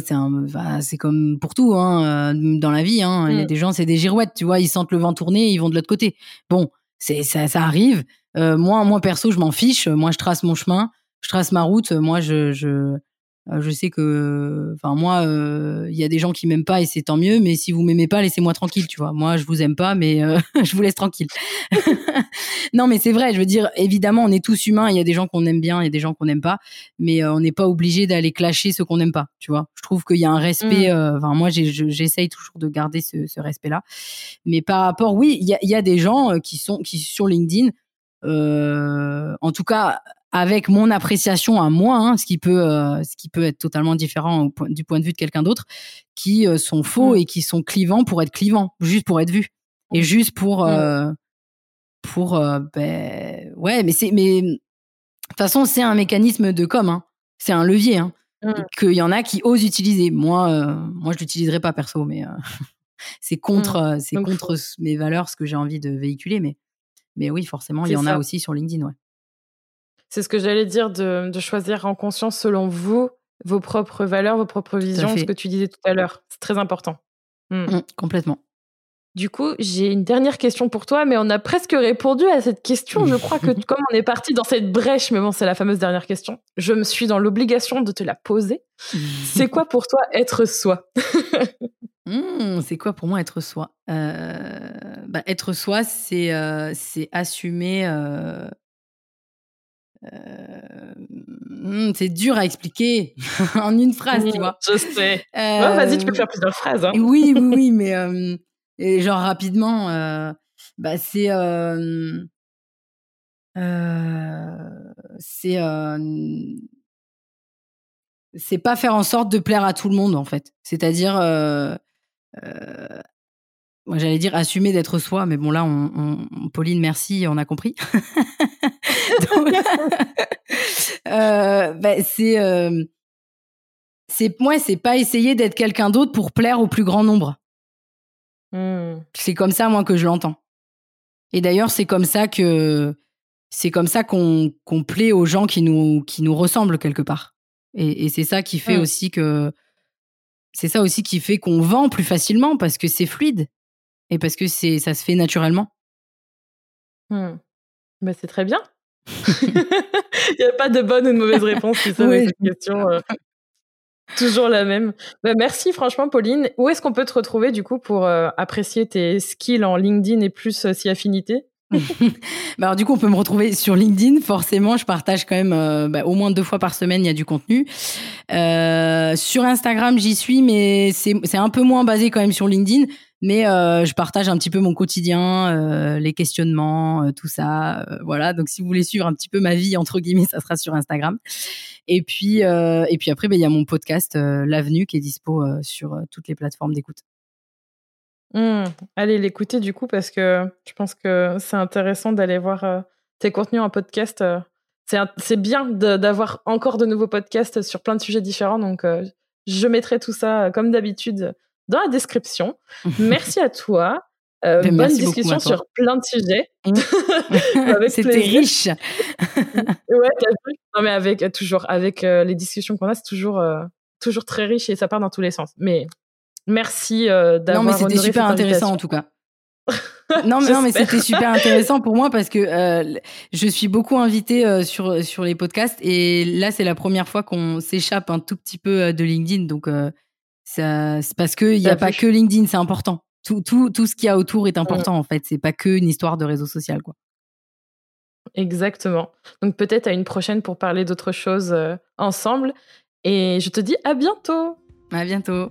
Tu vois, c'est bah, c'est comme pour tout, hein, dans la vie. Hein, il y a mm. des gens, c'est des girouettes, tu vois, ils sentent le vent tourner, ils vont de l'autre côté. Bon, c'est ça, ça arrive. moi, moi perso, je m'en fiche. Moi, je trace mon chemin, je trace ma route. Moi, je, je euh, je sais que, enfin moi, euh, il y a des gens qui m'aiment pas et c'est tant mieux. Mais si vous m'aimez pas, laissez-moi tranquille, tu vois. Moi, je vous aime pas, mais euh, je vous laisse tranquille. non, mais c'est vrai. Je veux dire, évidemment, on est tous humains. Il y a des gens qu'on aime bien, il y a des gens qu'on n'aime pas, mais on n'est pas obligé d'aller clasher ceux qu'on n'aime pas, tu vois. Je trouve qu'il y a un respect. Mmh. Enfin, moi, j'essaye toujours de garder ce, ce respect-là. Mais par rapport, oui, il y a, y a, des gens qui sont qui sur LinkedIn. en tout cas, avec mon appréciation à moi, hein, ce qui peut, euh, ce qui peut être totalement différent du point de vue de quelqu'un d'autre, qui euh, sont faux mm. et qui sont clivants pour être clivants, juste pour être vus et mm. juste pour, mm. euh, pour, ben, ouais, mais c'est, mais de toute façon, c'est un mécanisme de com, hein. c'est un levier, hein, qu'il y en a qui osent utiliser. Moi, moi, je l'utiliserai pas perso, mais c'est contre, c'est contre mes valeurs, ce que j'ai envie de véhiculer, mais, mais oui, forcément, il y en a aussi sur LinkedIn, ouais. C'est ce que j'allais dire de, choisir en conscience selon vous vos propres valeurs, vos propres visions, ce que tu disais tout à l'heure. C'est très important. Hmm. Mmh, complètement. Du coup, j'ai une dernière question pour toi, mais on a presque répondu à cette question. Je crois que comme on est parti dans cette brèche, mais bon, c'est la fameuse dernière question, je me suis dans l'obligation de te la poser. c'est quoi pour toi être soi? Mmh, C'est quoi pour moi être soi? Euh, bah, Être soi, c'est euh, assumer euh, euh, hmm, c'est dur à expliquer en une phrase, tu vois. Je sais. Vas-y, tu peux faire plusieurs phrases. Hein. Oui, oui, oui, mais euh, et genre rapidement, euh, bah c'est c'est c'est pas faire en sorte de plaire à tout le monde en fait. C'est-à-dire moi, j'allais dire assumer d'être soi, mais bon, là, on, Pauline, merci, on a compris. euh, ben, c'est, euh, c'est, moi, c'est pas essayer d'être quelqu'un d'autre pour plaire au plus grand nombre. Hmm. C'est comme ça, moi, que je l'entends. Et d'ailleurs, c'est comme ça que, c'est comme ça qu'on, qu'on plaît aux gens qui nous, qui nous ressemblent quelque part. Et, c'est ça qui fait hmm. aussi que, c'est ça aussi qui fait qu'on vend plus facilement parce que c'est fluide et parce que c'est ça se fait naturellement. Mmh. c'est très bien. Il n'y a pas de bonne ou de mauvaise réponse c'est ça, cette question. Euh, toujours la même. Bah, merci franchement, Pauline. Où est-ce qu'on peut te retrouver du coup pour euh, apprécier tes skills en LinkedIn et plus euh, si affinité? bah alors du coup, on peut me retrouver sur LinkedIn. Forcément, je partage quand même bah, au moins deux fois par semaine. Il y a du contenu. sur Instagram, j'y suis, mais c'est un peu moins basé quand même sur LinkedIn. Mais euh, je partage un petit peu mon quotidien, euh, les questionnements, euh, tout ça. voilà. Donc si vous voulez suivre un petit peu ma vie entre guillemets, ça sera sur Instagram. Et puis et puis après, ben, il y a mon podcast L'avenue qui est dispo sur toutes les plateformes d'écoute. Mmh. Allez l'écouter du coup parce que je pense que c'est intéressant d'aller voir tes contenus en podcast. c'est bien d'avoir encore de nouveaux podcasts sur plein de sujets différents. Donc je mettrai tout ça comme d'habitude dans la description. Merci à toi. Euh, ben, bonne discussion sur plein de sujets. Mmh. C'était riche. ouais, Non, mais avec toujours avec euh, les discussions qu'on a, c'est toujours euh, toujours très riche et ça part dans tous les sens. Mais merci euh, d'avoir. Non, mais c'était super intéressant en tout cas. non, mais, non, mais c'était super intéressant pour moi parce que euh, je suis beaucoup invitée euh, sur, sur les podcasts et là, c'est la première fois qu'on s'échappe un tout petit peu euh, de LinkedIn. Donc, ça, c'est parce qu'il n'y a pas que LinkedIn, c'est important. Tout, tout, tout ce qu'il y a autour est important en fait. C'est pas que une histoire de réseau social, quoi. Exactement. Donc, peut-être à une prochaine pour parler d'autres choses ensemble. Et je te dis à bientôt. À bientôt.